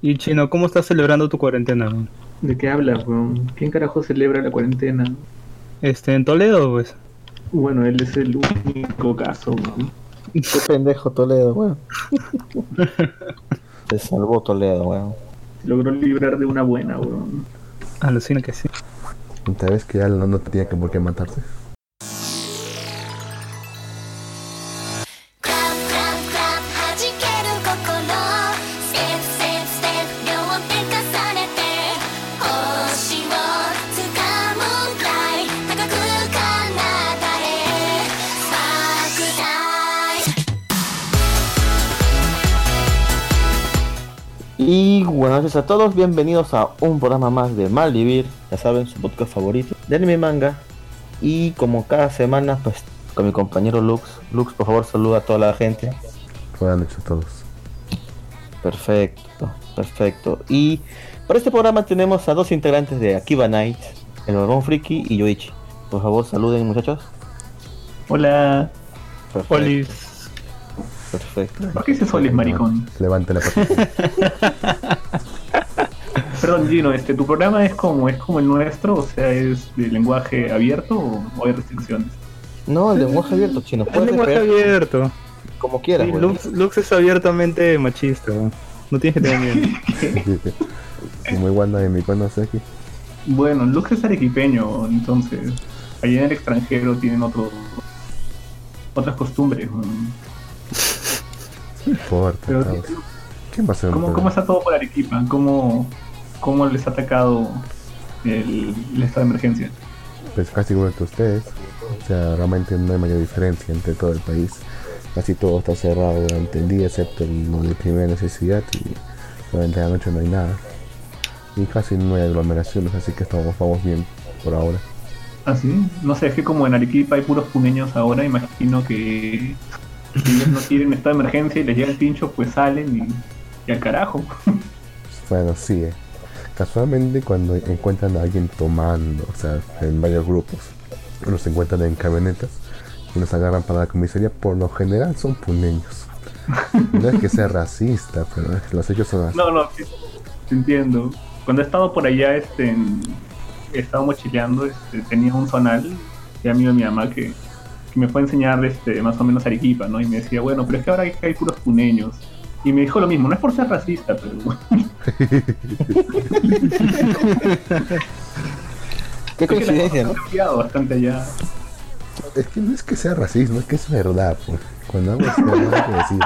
Y Chino, ¿cómo estás celebrando tu cuarentena? weón? ¿De qué hablas, weón? ¿Quién carajo celebra la cuarentena? Este, en Toledo, pues. Bueno, él es el único caso, weón. Qué pendejo Toledo, weón. Te salvó Toledo, weón. Logró librar de una buena, weón. Alucina que sí. Vez que ya no, no tenía que por qué matarse. Noches a todos, bienvenidos a un programa más de Malvivir, ya saben, su podcast favorito de anime manga. Y como cada semana, pues con mi compañero Lux. Lux, por favor, saluda a toda la gente. Buenas noches a todos. Perfecto, perfecto. Y para este programa tenemos a dos integrantes de Akiba Night, el Barbón Friki y Yoichi. Por favor, saluden muchachos. Hola. Perfecto, Polis. Perfecto. ¿Por qué dices soles, maricón? Levanten la patita. Perdón, Gino, este, ¿tu programa es como, es como el nuestro? O sea, ¿es de lenguaje abierto o, o hay restricciones? No, el lenguaje abierto, chino. Puedes lenguaje creer abierto. como quieras, Sí. Lux, Lux es abiertamente machista, weón. No tienes que tener miedo. Como igual nadie me conoce aquí. Bueno, Lux es arequipeño, entonces allá en el extranjero tienen otro, otras costumbres. weón. No importa. Pero, chavos. ¿Quién va a ser un ¿cómo, está todo por Arequipa? ¿Cómo, cómo les ha atacado el, el estado de emergencia? Pues casi igual que ustedes. O sea, realmente no hay mayor diferencia entre todo el país. Casi todo está cerrado durante el día, excepto lo de primera necesidad. Y durante la noche no hay nada. Y casi no hay aglomeraciones, así que estamos, vamos bien por ahora. ¿Ah, sí? No sé, es que como en Arequipa hay puros puneños ahora, imagino que si ellos no quieren estado de emergencia y les llega el pincho, pues salen y, y al carajo. Bueno, sí. eh. Casualmente cuando encuentran a alguien tomando, o sea, en varios grupos, los encuentran en camionetas y los agarran para la comisaría, por lo general son puneños. No es que sea racista, pero es que los hechos son así. No, no, sí, entiendo. Cuando he estado por allá, este, en- he estado mochileando, este, tenía un zonal, que amigo de mi mamá, que, que me fue a enseñar este, más o menos Arequipa, ¿no? Y me decía, bueno, pero es que ahora hay, hay puros puneños. Y me dijo lo mismo, no es por ser racista, pero Qué es que coincidencia, ¿no? cambiado bastante allá. Es que no es que sea racismo, es que es verdad. Pues. Cuando algo es verdad, hay que decir.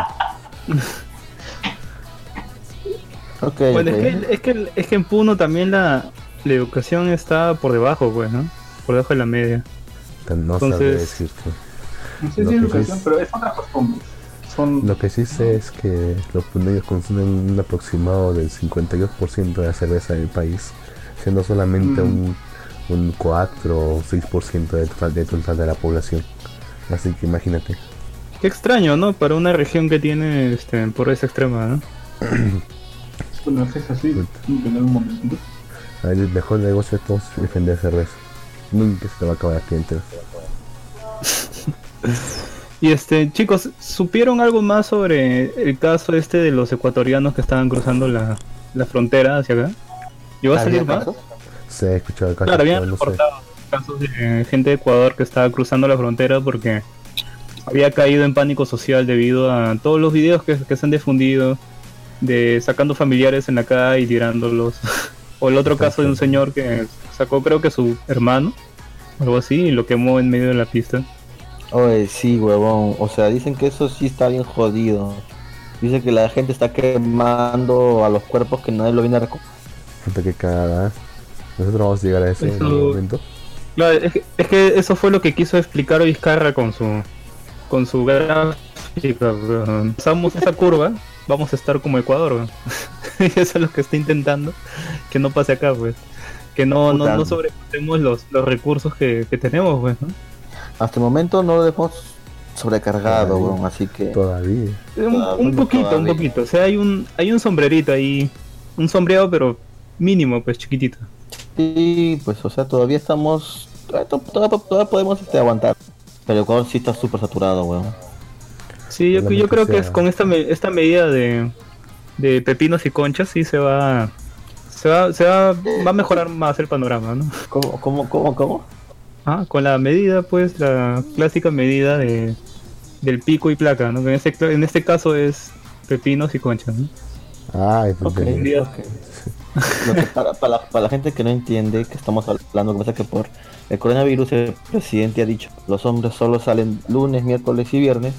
Ok, Bueno, es que, es, que, es que en Puno también la, la educación está por debajo, pues, ¿no? Por debajo de la media. No Entonces- decirte. No sé si es educación, sí- pero es otras costumbres. Son Lo que sí sé es que los puneños consumen un aproximado del 52% de la cerveza del país, siendo solamente Mm. un, un 4 o 6% del total, del total de la población. Así que imagínate. Qué extraño, ¿no? Para una región que tiene este, pobreza extrema, ¿no? Bueno, es así, en un momento. El mejor negocio de todos es vender cerveza. Nunca se te va a acabar aquí entero. Y este, chicos, ¿supieron algo más sobre el caso este de los ecuatorianos que estaban cruzando la, la frontera hacia acá? ¿Llegó a ¿Había salir más? casos? Se ha escuchado el caso, Claro, habían no sé. reportado casos de gente de Ecuador que estaba cruzando la frontera porque había caído en pánico social debido a todos los videos que, que se han difundido de sacando familiares en la calle y tirándolos. o el otro caso de un señor que sacó creo que su hermano, algo así, y lo quemó en medio de la pista. Oye, sí, huevón. O sea, dicen que eso sí está bien jodido. Dice que la gente está quemando a los cuerpos que nadie lo viene a recoger. Puta que cagada. ¿eh? Nosotros vamos a llegar a eso en Eso- algún momento. Claro, es que, es que eso fue lo que quiso explicar Vizcarra con su con su gráfica. Pasamos esa curva, vamos a estar como Ecuador. y eso es lo que está intentando, que no pase acá, pues. Que no, no, no sobrepasemos los, los recursos que, que tenemos, pues, ¿no? Hasta el momento no lo dejamos sobrecargado, Todavía. weón. Así que. Todavía. Un, poquito, un poquito. O sea, hay un, hay un sombrerito ahí, un sombreado, pero mínimo, pues chiquitito. Sí, pues, o sea, todavía estamos. Todavía, podemos este, aguantar. Pero Ecuador sí está súper saturado, weón. Sí, yo, yo creo que es con esta, me- esta medida de, de pepinos y conchas, sí se va, se va, se va, va a mejorar más el panorama, ¿no? ¿Cómo, cómo, cómo, cómo? Ah, con la medida, pues, la clásica medida de del pico y placa, ¿no? Que en este, en este caso es pepinos y conchas, ¿no? Ay, Ok, porque ok. Lo que para, para, la, para la gente que no entiende que estamos hablando, que pasa que por el coronavirus el presidente ha dicho los hombres solo salen lunes, miércoles y viernes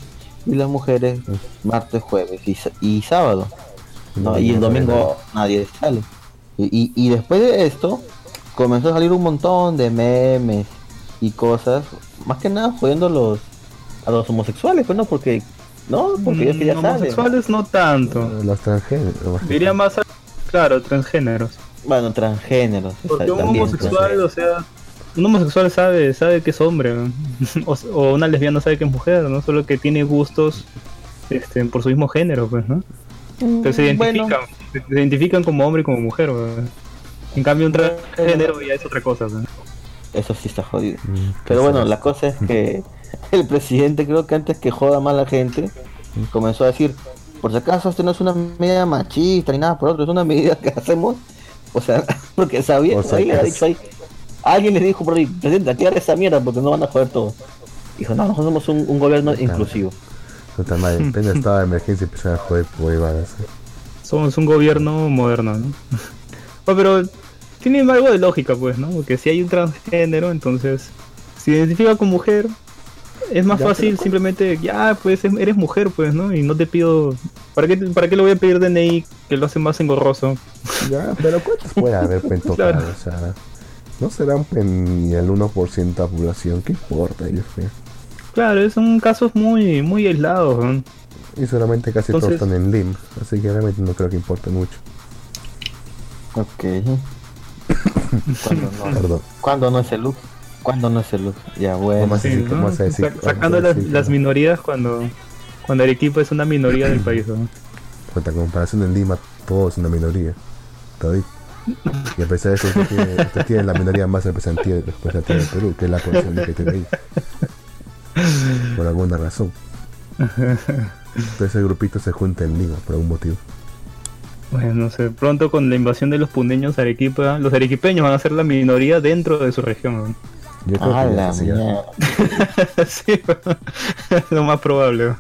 y las mujeres martes, jueves y, s- y sábado. ¿no? Y el domingo nadie sale. Y, y, y después de esto comenzó a salir un montón de memes y cosas, más que nada jodiendo a los, a los homosexuales, pues no, porque no, porque ellos que ya Mm, salen. homosexuales no tanto. los transgéneros. Diría más, a- claro, transgéneros. Bueno, transgéneros. Porque un también, homosexual, o sea, un homosexual sabe, sabe que es hombre, o, o una lesbiana sabe que es mujer, ¿no? Solo que tiene gustos este, por su mismo género, pues, ¿no? Pero se Mm, bueno. identifican, se, se identifican como hombre y como mujer. En cambio, un transgénero ya es otra cosa. Eso sí está jodido. Mm, Pero sí, bueno, sí. la cosa es que el presidente creo que antes que joda más a la gente, comenzó a decir, por si acaso esto no es una medida machista ni nada por otro, es una medida que hacemos, o sea, porque sabía, si ahí le ha dicho ahí, alguien le dijo por ahí, presidente, aquí esa mierda porque no van a joder todo. Dijo, no, nosotros somos un, un gobierno inclusivo. Puta madre, estado de emergencia empezaron a joder huevadas. Somos un gobierno moderno, ¿no? Pero tiene algo de lógica, pues, ¿no? Porque si hay un transgénero, entonces, si identifica con mujer, es más Ya, fácil pero- simplemente, ya, pues em- eres mujer, pues, ¿no? Y no te pido, ¿para qué, para qué le voy a pedir DNI que lo hace más engorroso? Ya, pero ¿cuántos puede haber pentocado? Claro. O sea, no serán pues, ni el 1% de la población, ¿qué importa ellos? pues? Claro, son casos muy, muy aislados, ¿no? Y solamente casi Entonces- todos están en LIM, así que realmente no creo que importe mucho. Ok. ¿Cuándo no? Perdón. ¿Cuándo no es el look? ¿Cuándo no es el look? Ya, bueno. Sí, ¿cómo ¿no? vas a decir? Sa- ¿Cómo vas a sacando las, decir que las no? minorías cuando, cuando Arequipa es una minoría del país, ¿no? Contra comparación en Lima, todo es una minoría. Todavía. Y a pesar de eso, usted tiene, usted tiene la minoría más representativa, representativa del Perú, que es la población que tiene ahí. Por alguna razón. Entonces ese grupito se junta en Lima por algún motivo. Bueno, no sé, pronto con la invasión de los pundeños a Arequipa, los arequipeños van a ser la minoría dentro de su región. ¿no? Yo creo Ah, que la mierda. sí, es lo más probable.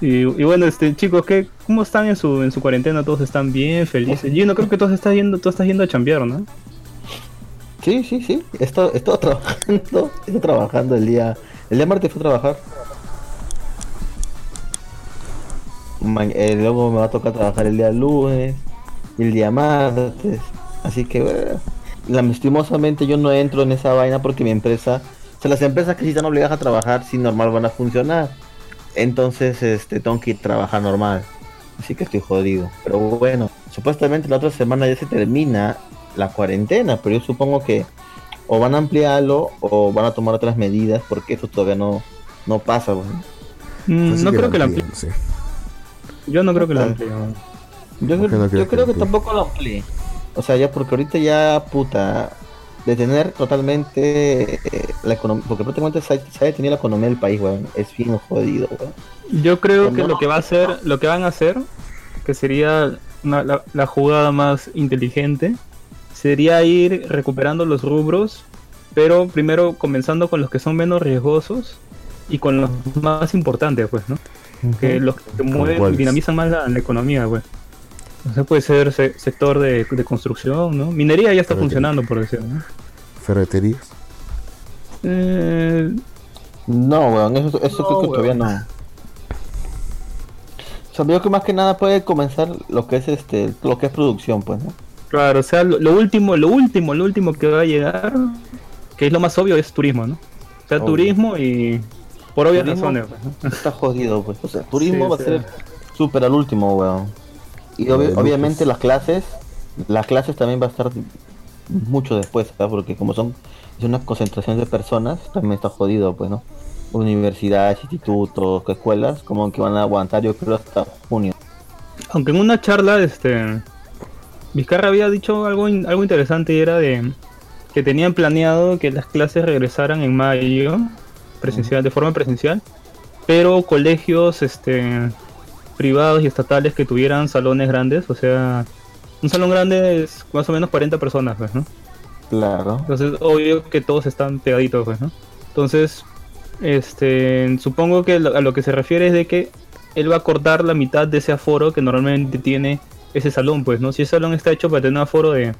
y, y bueno, este chicos, ¿qué, ¿cómo están en su en su cuarentena? ¿Todos están bien, felices? Yo no creo que todos estás yendo, tú estás yendo a chambear, ¿no? Sí, sí, sí. Estoy, estoy trabajando. Estoy trabajando el día. El día martes fui a trabajar. Eh, luego me va a tocar trabajar el día lunes. El día martes. Así que, bueno, lastimosamente yo no entro en esa vaina porque mi empresa. O sea, las empresas que sí están obligadas a trabajar, si normal van a funcionar. Entonces, este, tengo que ir a trabajar normal. Así que estoy jodido. Pero bueno, supuestamente la otra semana ya se termina la cuarentena, pero yo supongo que o van a ampliarlo o van a tomar otras medidas porque eso todavía no, no pasa. pues. Mm, Así no creo que la amplíen, sí. Yo no creo que la Ah. amplíe. ¿no? Yo, ¿Por qué no yo crees que creo que tampoco lo amplíe. O sea, ya porque ahorita ya, puta, detener totalmente eh, la economía, porque prácticamente se ha, se ha detenido la economía del país, weón. Es bien jodido, weón. Yo creo que no- lo que va a hacer, lo que van a hacer, que sería una- la, la jugada más inteligente, sería ir recuperando los rubros, pero primero comenzando con los que son menos riesgosos y con los más importantes, pues, ¿no? Que los que mueven, dinamizan más la, la economía, pues. O sea, puede ser se- sector de, de construcción, ¿no? Minería ya está Ferretería. funcionando, por decirlo, ¿no? Ferreterías. Eh, No, weón, eso, eso No, creo que weón. todavía no. O sea, yo que más que nada puede comenzar lo que es este, lo que es producción, pues, ¿no? Claro, o sea, lo, lo último, lo último, lo último que va a llegar, que es lo más obvio, es turismo, ¿no? O sea, Obvio. turismo y por obvias razones. pues, ¿no? Está jodido, pues. O sea, turismo Sí, va a ser súper al último, weón. Y obvi- de obviamente lujos. las clases, las clases también va a estar mucho después, ¿sabes? Porque como son es una concentración de personas, también está jodido, pues, ¿no? Universidades, institutos, escuelas, como que van a aguantar, yo creo, hasta junio. Aunque en una charla, este, Vizcarra había dicho algo, in- algo interesante y era de que tenían planeado que las clases regresaran en mayo, presencial, de forma presencial, pero colegios, este, privados y estatales que tuvieran salones grandes, o sea, un salón grande es más o menos 40 personas, pues, ¿no? Claro. Entonces, obvio que todos están pegaditos, pues, ¿no? Entonces, este, supongo que lo- a lo que se refiere es de que él va a cortar la mitad de ese aforo que normalmente tiene ese salón, pues, ¿no? Si ese salón está hecho para tener un aforo de,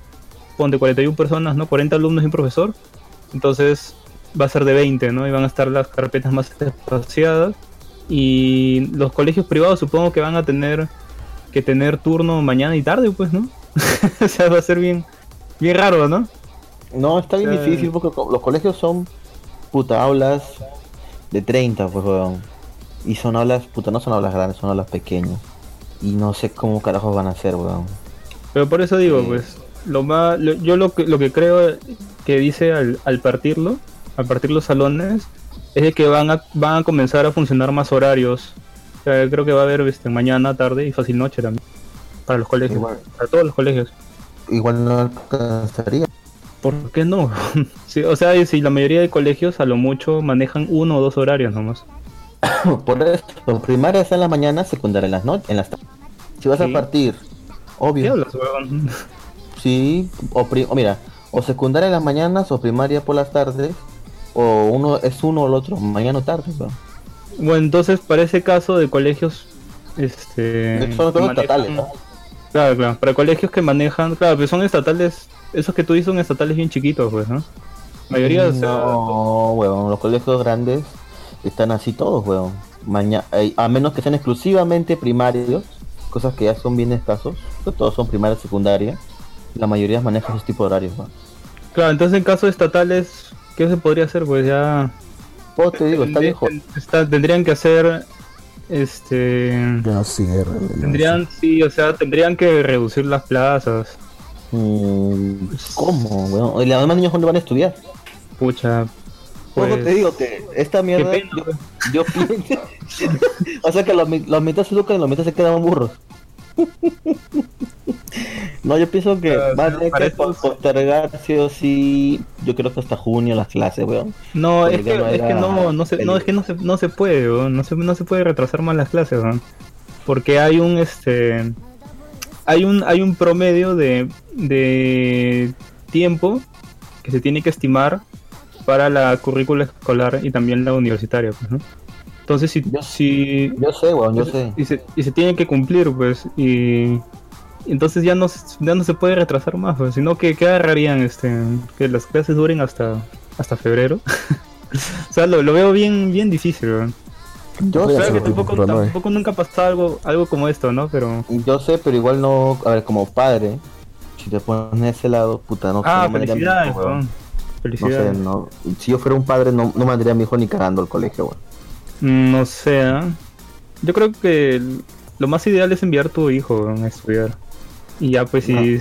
ponte 41 personas, ¿no? 40 alumnos y un profesor, entonces va a ser de 20, ¿no? Y van a estar las carpetas más espaciadas y los colegios privados supongo que van a tener que tener turno mañana y tarde, pues, ¿no? o sea, va a ser bien, bien raro, ¿no? No, está bien difícil porque los colegios son puta aulas de 30, pues, weón. Y son aulas, puta, no son aulas grandes, son aulas pequeñas. Y no sé cómo carajos van a ser, weón. Pero por eso digo, Sí. pues, lo más, lo- yo lo que, lo que creo que dice al, al partirlo, al partir los salones, es de que van a, van a comenzar a funcionar más horarios. O sea, creo que va a haber este, mañana, tarde y fácil noche también. Para los colegios, Igual. para todos los colegios. Igual no alcanzaría. ¿Por qué no? Sí, o sea, si la mayoría de colegios a lo mucho manejan uno o dos horarios nomás. Por eso, primaria es en la mañana, secundaria en las noches, en las tardes. Si vas Sí. a partir, ¿Qué obvio. hablas, huevón? Sí, o, o mira, o secundaria en las mañanas o primaria por las tardes. O uno es uno o el otro, mañana o tarde, weón. Bueno, entonces para ese caso de colegios, este... Son estatales, manejan- ¿no? Claro, claro. Para colegios que manejan, claro, pero son estatales, esos que tú dices son estatales bien chiquitos, pues, ¿no? Mayoría, o sea, No, weón, los colegios grandes están así todos, weón. Maña eh, a menos que sean exclusivamente primarios, cosas que ya son bien escasos, que todos son primaria y secundaria. La mayoría maneja esos tipos de horarios, claro, entonces en casos estatales, ¿qué se podría hacer? Pues ya Oh, te digo, está viejo. está- tendrían que hacer, este, no cierren. no tendrían, sí, o sea, tendrían que reducir las plazas. Mm, ¿Cómo, weón? ¿Y los demás niños dónde van a estudiar? Pucha, Luego pues, te digo que esta mierda, yo, yo pienso. o sea que los, los mitad se educan y los mitad se quedan burros. no, yo pienso que Ah, va a tener que postergar sí o sí. Yo creo que hasta junio las clases, weón. No, Porque es que, no es que no, no se, no, es que no se, no se puede, weón, no se, no se puede retrasar más las clases, weón. porque hay un, este, hay un, hay un promedio de, de tiempo que se tiene que estimar para la currícula escolar y también la universitaria, pues, ¿no? Entonces, si, Yo- si Yo sé, weón, yo sé. y se, y se tiene que cumplir, pues, y y entonces ya no, se- ya no se puede retrasar más, pues, sino que, que agarrarían este, que las clases duren hasta, hasta febrero. o sea, lo, lo veo bien, bien difícil, weón. Yo que sé, tipo tampoco, nunca ha pasado algo, algo como esto, ¿no? Pero. yo sé, pero igual no. A ver, como padre, si te pones de ese lado, puta, no Ah, felicidades, weón. No sé, no. Si yo fuera un padre, no, no mandaría a mi hijo ni cagando al colegio, weón. No sé, ¿ah? Yo creo que lo más ideal es enviar a tu hijo a estudiar. Y ya, pues, si.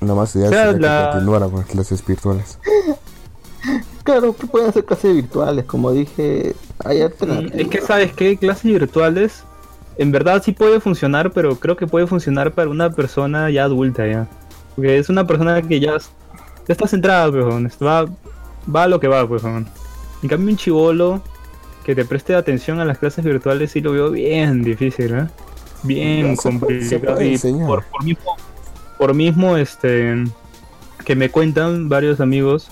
Nada más idea O sea, sería la- que continuara con las clases virtuales. Claro, que pueden hacer clases virtuales, como dije. Hay Mm. Es que, ¿sabes qué? Clases virtuales. En verdad sí puede funcionar, pero creo que puede funcionar para una persona ya adulta, ya. Porque es una persona que ya, ya está centrada, pues, weón, va, va a lo que va, pues, weón. En cambio, un chivolo que te preste atención a las clases virtuales sí lo veo bien difícil, ¿eh? Bien complicado. Y por, por mismo, por mismo, este, que me cuentan varios amigos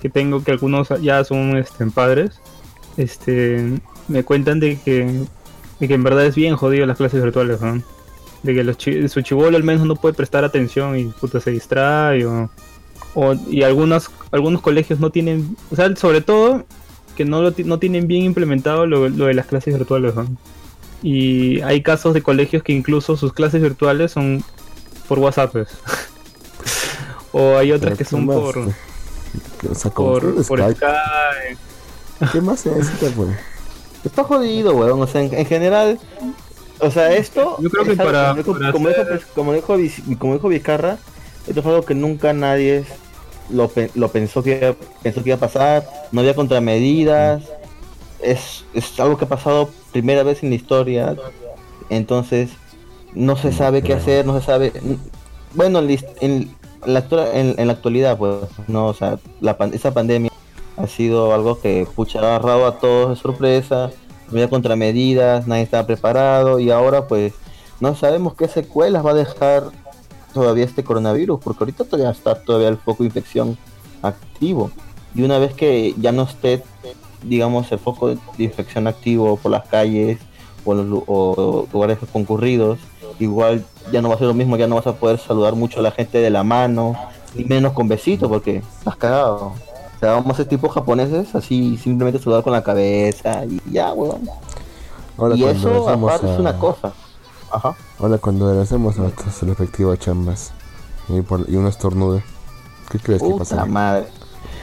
que tengo, que algunos ya son este, padres, este, me cuentan de que, de que en verdad es bien jodido las clases virtuales, ¿no? De que los chi- su chivolo al menos no puede prestar atención y puta se distrae o, o- y algunos algunos colegios no tienen, o sea, sobre todo que no lo ti- no tienen bien implementado lo, lo de las clases virtuales, ¿no? Y hay casos de colegios que incluso sus clases virtuales son por WhatsApp. o hay otras Pero que ¿qué son más? por O sea, por, por Skype. Skype. ¿Qué más se necesita, pues? Está jodido, weón. O sea, en, en general. O sea, esto. Yo creo que es para- Como dijo, para como, hacer- dijo, como, dijo, Viz- como dijo Vizcarra, esto es algo que nunca nadie lo, lo pensó, que pensó que iba a pasar. No había contramedidas. Es, es algo que ha pasado primera vez en la historia. Entonces, no se sabe qué hacer, no se sabe. Bueno, en, la en en, la actualidad, pues, no, o sea, la, esa pandemia ha sido algo que pucha ha agarrado a todos de sorpresa, no había contramedidas, nadie estaba preparado y ahora pues no sabemos qué secuelas va a dejar todavía este coronavirus, porque ahorita todavía está todavía el foco de infección activo. Y una vez que ya no esté, digamos, el foco de infección activo por las calles o, los o lugares concurridos, igual ya no va a ser lo mismo, ya no vas a poder saludar mucho a la gente de la mano, ni menos con besitos, porque estás cagado. O sea, vamos a ser tipo japoneses, así simplemente saludar con la cabeza y ya, weón. Y eso aparte es a- una cosa. Ajá. Ahora cuando regresemos a nuestras respectivas chambas y, por, y uno estornude, ¿qué crees que Puta pasa? madre.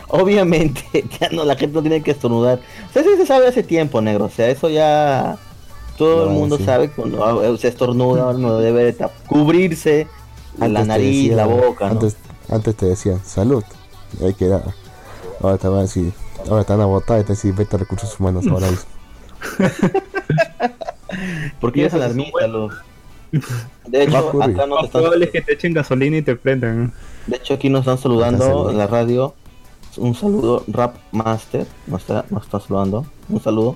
Obviamente, ya no, la gente no tiene que estornudar. O sea, eso se sabe hace tiempo, negro. O sea, eso ya todo el No, mundo sí. sabe que cuando eh, se estornuda uno debe cubrirse a la Antes nariz, decía- la boca, ¿no? Antes, antes te decían salud, y ahí quedaba. Ahora te van a decir, ahora te van a botar y te decir vete a recursos humanos ahora mismo. Porque eres alarmista, los... De hecho, acá nos Lo están, probable que te echen gasolina y te prendan. de hecho aquí nos están saludando en la radio. Un saludo, Rap Master, nos está, nos está saludando. Un saludo.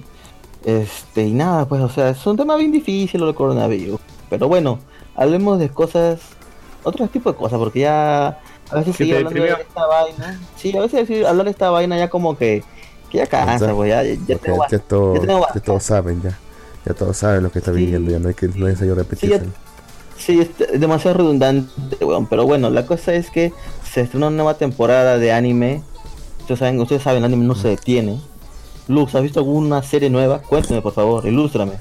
Este, y nada, pues, o sea, es un tema bien difícil lo del coronavirus. Pero bueno, hablemos de cosas, otro tipo de cosas, porque ya a veces te hablando de esta vaina. Sí, a veces decir, hablar de esta vaina ya como que, que ya cansa, pues, ya, ya tengo ya, todo- ya tengo ya bastante. todos saben ya. Ya todos saben lo que está Sí. viniendo, ya no hay que no es necesario repetirse. Sí, es es demasiado redundante, weón. Pero bueno, la cosa es que se estrena una nueva temporada de anime. Ustedes saben, ustedes saben, el anime no se detiene. Luz, ¿has visto alguna serie nueva? Cuéntame, por favor, ilústrame.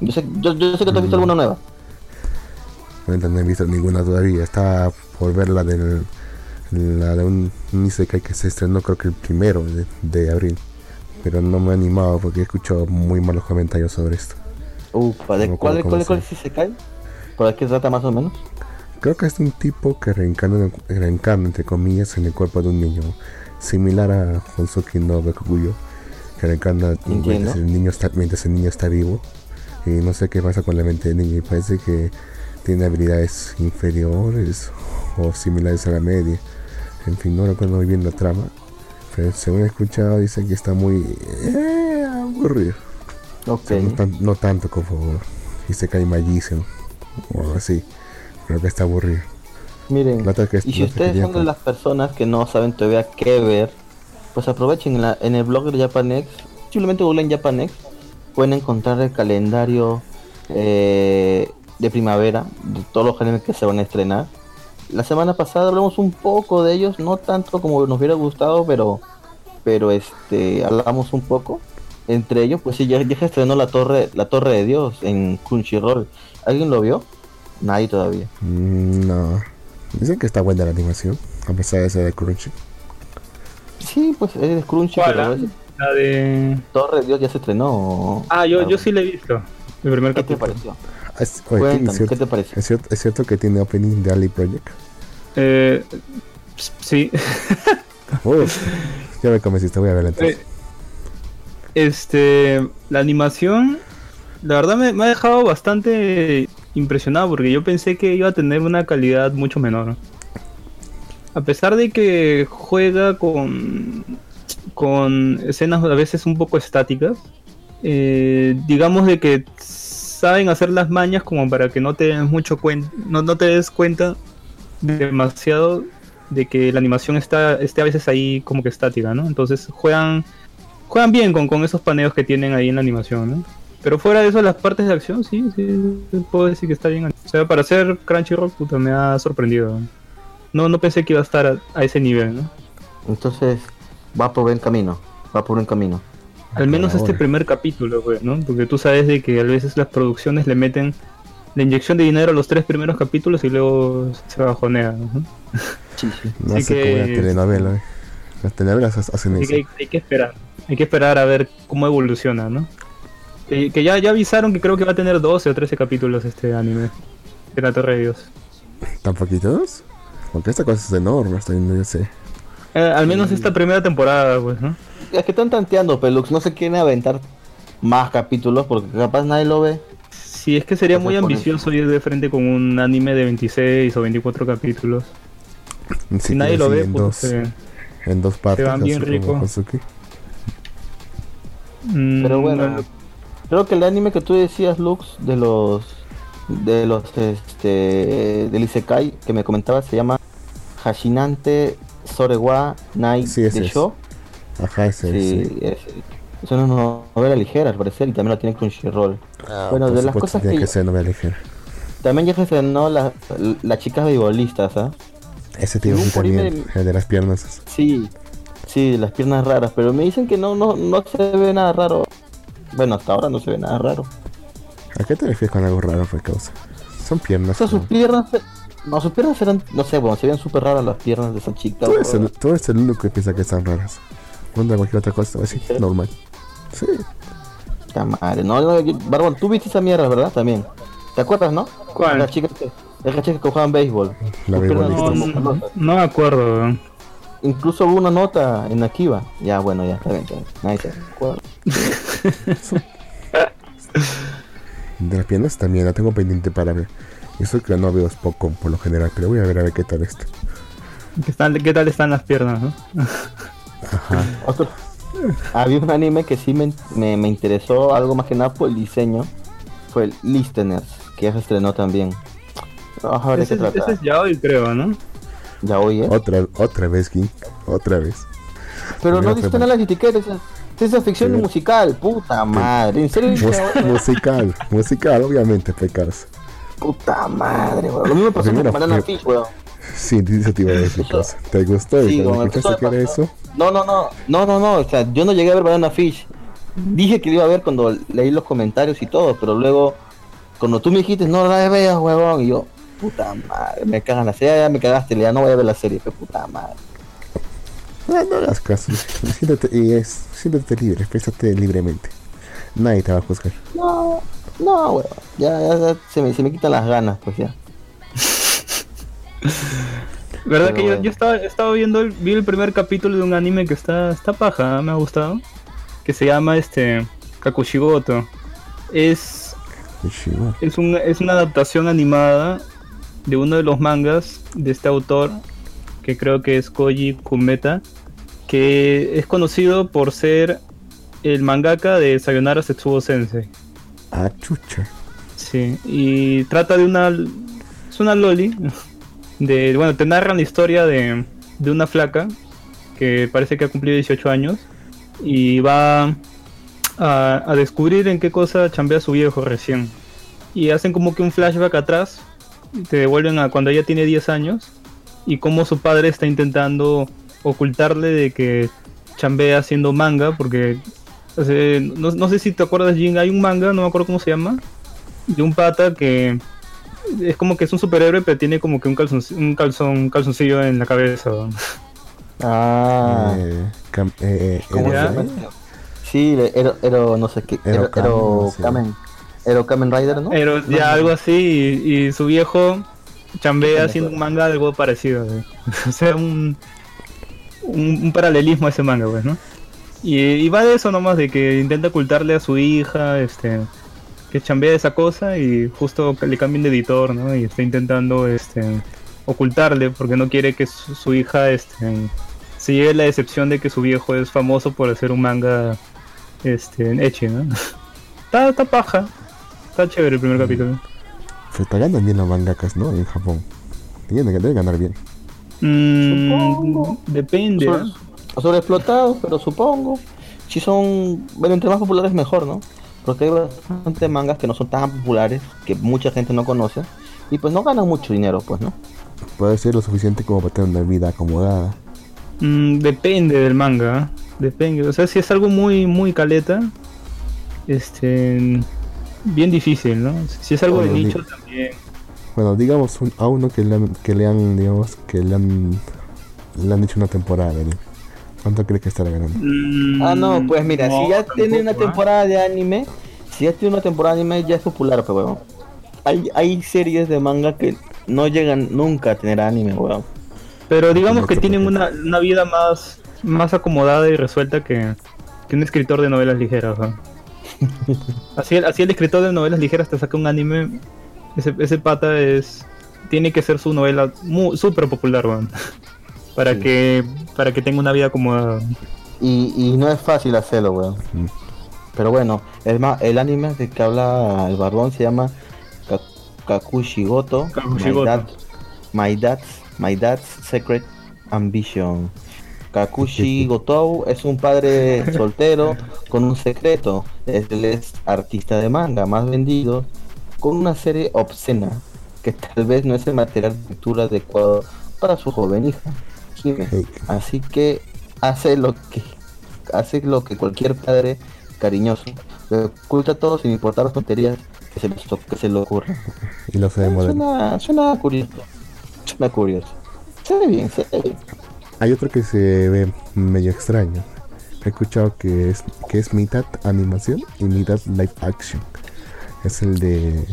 Yo sé, yo, yo sé que tú has visto Mm. alguna nueva. No he visto ninguna todavía. Estaba por ver la del la de un, un Isekai que se estrenó creo que el primero de, de abril. Pero no me he animado porque he escuchado muy malos comentarios sobre esto. Upa, ¿de No cuál, cuál, cuál, sí se cae? ¿Por qué trata más o menos? Creo que es un tipo que reencarna, reencarna entre comillas en el cuerpo de un niño. Similar a Honsuki no Bakuguyo. Que reencarna mientras el, niño está, mientras el niño está vivo. Y no sé qué pasa con la mente del niño. Y parece que tiene habilidades inferiores o similares a la media. En fin, no recuerdo muy bien la trama. Pero según he escuchado, dice que está muy eh, aburrido. Ok. O sea, no, tan- no tanto como Isekai Magician o algo así. Creo que está aburrido. Miren, que- y si ustedes son de las personas que no saben todavía qué ver, pues aprovechen en, la- en el blog de Japanex, simplemente googleen Japanex, pueden encontrar el calendario eh, de primavera de todos los animes que se van a estrenar. La semana pasada hablamos un poco de ellos, no tanto como nos hubiera gustado, pero pero este hablamos un poco. Entre ellos, pues sí, ya, ya se estrenó la torre, la torre de Dios en Crunchyroll. ¿Alguien lo vio? Nadie todavía. Mm, No. Dicen que está buena la animación, a pesar de ser de Crunchy. Sí, pues es Crunchy, ¿Cuál, pero ah? es- La de. Torre de Dios ya se estrenó. Ah, yo, yo bueno. sí la he visto. El primer ¿Qué te capítulo. pareció? Es- oye, Cuéntame, ¿es, cierto, ¿qué te pareció? es cierto- es cierto que tiene opening de Ali Project? Eh, sí. Uf, ya me convenciste, voy a verla entonces. Eh, Este, la animación, la verdad me, me ha dejado bastante impresionado porque yo pensé que iba a tener una calidad mucho menor. A pesar de que juega con, con escenas a veces un poco estáticas, eh, digamos de que saben hacer las mañas como para que no te des mucho cuenta, no, no te des cuenta demasiado de que la animación está esté a veces ahí como que estática, ¿no? Entonces juegan juegan bien con, con esos paneos que tienen ahí en la animación, ¿no? Pero fuera de eso, las partes de acción, sí, sí, puedo decir que está bien. O sea, para hacer Crunchyroll, puta, me ha sorprendido. No, no pensé que iba a estar a, a ese nivel, ¿no? Entonces, va por buen camino. Va por buen camino. Al menos este primer capítulo, pues, ¿no? Porque tú sabes de que a veces las producciones le meten la inyección de dinero a los tres primeros capítulos y luego se bajonea, ¿no? Sí, sí. No así sé que- cómo una telenovela. eh. Las telenovelas hacen Así eso. que hay, hay que esperar. Hay que esperar a ver cómo evoluciona, ¿no? Que, que ya, ya avisaron que creo que va a tener 12 o 13 capítulos este anime. De la Torre de Dios. ¿Tan poquitos? Porque esta cosa es enorme, hasta yo sé. Eh, al menos esta primera temporada, pues, ¿no? Es que están tanteando, Pelux. No se quieren aventar más capítulos porque capaz nadie lo ve. Sí, es que sería muy ambicioso ir de frente con un anime de 26 o 24 capítulos. Si nadie lo ve, en, pues, dos, en dos partes. van bien rico. Mm, Pero bueno, creo que el anime que tú decías, Lux, de los de los este del Isekai que me comentaba se llama Hashinante Sorewa Night Sí, de es. Show. Ajá, ese Sí, sí. es, es una novela ligera al parecer y también la tiene Crunchyroll. Ah, bueno, de las cosas que que ser novela ligera. también ya se estrenó la, la chica beisbolistas, ¿ah? Ese tío un sí también, el de las piernas. Sí, sí, las piernas raras, pero me dicen que no, no, no se ve nada raro. Bueno, hasta ahora no se ve nada raro. ¿A qué te refieres con algo raro, fue causa? Son O piernas. sea, sus piernas, no, sus piernas eran, no sé, bueno, se veían súper raras las piernas de esa chica. Tú eres, el, tú eres el único que piensa que están raras. Cuando cualquier otra cosa, así, ¿Sí? normal. Sí, Puta madre, no, no, Barbón, tú viste esa mierda, ¿verdad? También. ¿Te acuerdas, no? ¿Cuál? La chica que, la chica que jugaban béisbol. La. No, no, no me acuerdo. weón. Incluso hubo una nota en Akiva. Ya, bueno, ya, está bien, está bien. Nadie se acuerda. de las piernas también, la tengo pendiente para ver. Eso que no veo es poco por lo general, pero voy a ver a ver qué tal esto. ¿Qué, están- qué tal están las piernas? no? Ajá. Otro. Había un anime que sí me, me, me interesó algo más que nada por el diseño. Fue el Listeners, que ya se estrenó también. Vamos a ver Ese, qué trata. ese es yaoi, creo, ¿no? Ya oí, ¿eh? Otra, otra vez, King. Otra vez. Pero no diste nada las etiquetas. Es ciencia ficción Sí. musical. Puta madre. ¿En serio? Mus- musical, musical, obviamente, pecados. Puta madre, weón. Lo mismo pasó Primero, con Banana Fish, weón. Sí, eso te iba a decir, causa. ¿Te gustó? Sí, cuando escuchaste que era eso, No, no, no. No, no, no. O sea, yo no llegué a ver Banana Fish. Dije que lo iba a ver cuando leí los comentarios y todo, pero luego, cuando tú me dijiste, no la veas, huevón, y yo, puta madre, me cagan la serie, ya me cagaste, ya no voy a ver la serie, pero puta madre. no, no hagas caso. Siéntate, y es, siéntate libre, exprésate libremente. Nadie te va a juzgar. No, no, huevón, ya, ya, ya se, me, se me quitan las ganas, pues ya. ¿Verdad Pero que yo, bueno. yo estaba, estaba viendo el, vi el primer capítulo de un anime que está, está paja, me ha gustado. Que se llama este Kakushigoto. Es, es, un, es una adaptación animada de uno de los mangas de este autor, que creo que es Koji Kumeta, que es conocido por ser el mangaka de Sayonara Setsubo Sensei. Ah, chucha. Sí, y trata de una. Es una Loli. De, bueno, te narran la historia de, de una flaca que parece que ha cumplido 18 años y va a, a descubrir en qué cosa chambea su viejo recién. Y hacen como que un flashback atrás, te devuelven a cuando ella tiene 10 años y cómo su padre está intentando ocultarle de que chambea haciendo manga porque no, no sé si te acuerdas Jin, hay un manga, no me acuerdo cómo se llama, de un pata que es como que es un superhéroe pero tiene como que un calzon, un calzón, un calzoncillo en la cabeza. ¿no? Ah, Eh, eh, eh, ¿cómo se era- llama? Sí, Ero, Ero, no sé qué, Ero, Ero Kamen, Ero. Kamen, Ero Kamen Rider, ¿no? Pero No, ya no. algo así y, y su viejo chambea haciendo un manga algo parecido. ¿no? o sea, un, un, un paralelismo a ese manga, pues, ¿no? Y, y va de eso nomás, de que intenta ocultarle a su hija, este, que chambea esa cosa y justo le cambien de editor, ¿no? Y está intentando, este, ocultarle porque no quiere que su, su hija, este, se lleve la decepción de que su viejo es famoso por hacer un manga, este, en echi, ¿no? está, está paja, está chévere el primer capítulo. Se está ganando bien los mangakas, ¿no? En Japón. Tienen que deben ganar bien. Mm, Supongo. depende. Sobre- ¿eh? sobreexplotados, pero supongo. Si son, bueno, entre más populares mejor, ¿no? Porque hay bastantes mangas que no son tan populares, que mucha gente no conoce, y pues no ganan mucho dinero, pues, ¿no? Puede ser lo suficiente como para tener una vida acomodada. Mm, depende del manga. ¿eh? Depende. O sea, si es algo muy, muy caleta, este. Bien difícil, ¿no? Si es algo de Oye, nicho también. Bueno, digamos un- a uno que le, han, que le han, digamos, que le han, le han hecho una temporada. ¿no? ¿Cuánto crees que estará ganando? Mm, Ah, no, pues mira, no, si ya tiene una ¿eh? temporada de anime, si ya tiene una temporada de anime, ya es popular, pues, weón. Hay, hay series de manga que no llegan nunca a tener anime, weón. Pero digamos No que tienen una, una vida más, más acomodada y resuelta que, que un escritor de novelas ligeras. ¿no? así, el, así el escritor de novelas ligeras te saca un anime. Ese, ese pata es. Tiene que ser su novela súper popular, weón. Para Sí. que para que tenga una vida acomodada. Y, y no es fácil hacerlo, weón. Mm. Pero bueno, el, ma- el anime de que habla el barbón se llama Ka- Kakushi Goto, Kakushi My. Dad- My Dad's, My Dad's Secret Ambition. Kakushi Gotou es un padre soltero con un secreto. Él es artista de manga más vendido con una serie obscena que tal vez no es el material de lectura adecuado para su joven hija. Así que hace lo que hace lo que cualquier padre cariñoso oculta todo sin importar las tonterías que se, les to- que se le ocurran. y lo sé de Eh. Suena, suena curioso. Suena curioso. Se ve bien, se ve bien. Hay otro que se ve medio extraño. He escuchado que es, que es mitad animación y mitad live action. Es el de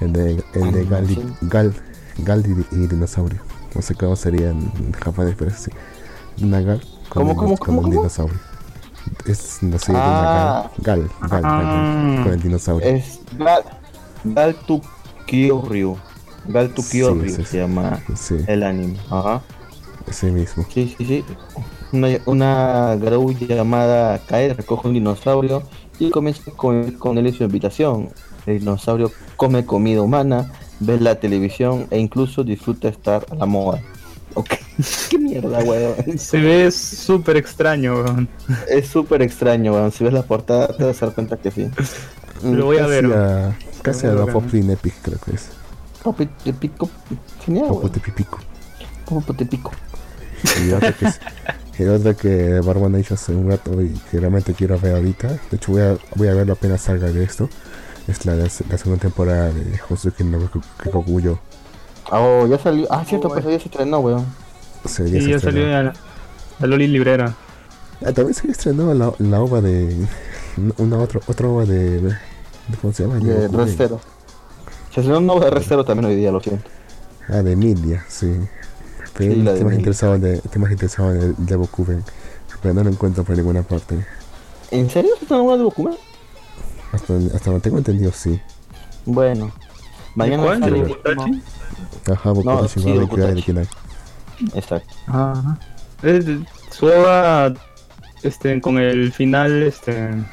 el de, el de Gal. Gal, Gal y, y dinosaurio. No sé cómo sería en japonés, pero es Gal con, ¿Cómo, el- cómo, con cómo, dinosaurio. Es la serie Ah. Gal. Gal, Ah. con el dinosaurio. Es Gal, Gal Kyoryu. Gal to Sí, se llama Sí, el anime. Ajá. ese mismo. Sí, sí, sí. Una, una Garou llamada Kae recoge un dinosaurio y comienza con, con él en su habitación. El dinosaurio come comida humana, ve la televisión e incluso disfruta estar a la moda. Ok, qué mierda, weón. Se ve súper extraño, weón. Es súper extraño, weón. Si ves la portada te vas a dar cuenta que sí. Lo voy a Casi ver. weón. a, casi a voy a la ver. Poplin Epic, creo que es. Papi, te pico. Genial, weón. Popote Pipico. Papi, te pico. Y otro que es, y otro que Barba ha hecho hace un rato y que realmente quiero ver ahorita. De hecho, voy a, voy a verlo apenas salga de esto. Es la, la segunda temporada de Hosuke no Kikokuyo. Oh, ya salió. Ah, cierto, pues ya se estrenó, weón. Se, Sí, ya estrenó. salió la, la Loli Librera. Ah, también se estrenó la, la ova de. Una otra, otra ova de. de- ¿Cómo se llama? De De- Restero. Se estrenó un nuevo de Restero también hoy día, lo siento. Ah, de Emilia, sí. Pero Sí, la de estoy más interesado en, de, estoy más interesado en el de Bokuben. Pero no lo encuentro por ninguna parte. ¿En serio se estrenó una de Bokuman? Hasta, hasta donde tengo entendido, sí. Bueno. Mañana ¿De cuál? ¿De último- Ajá, No, no, sí, Boku Kyai de. Kinai. Exacto. Ajá. Es de- Su ova, este, con el final, este, el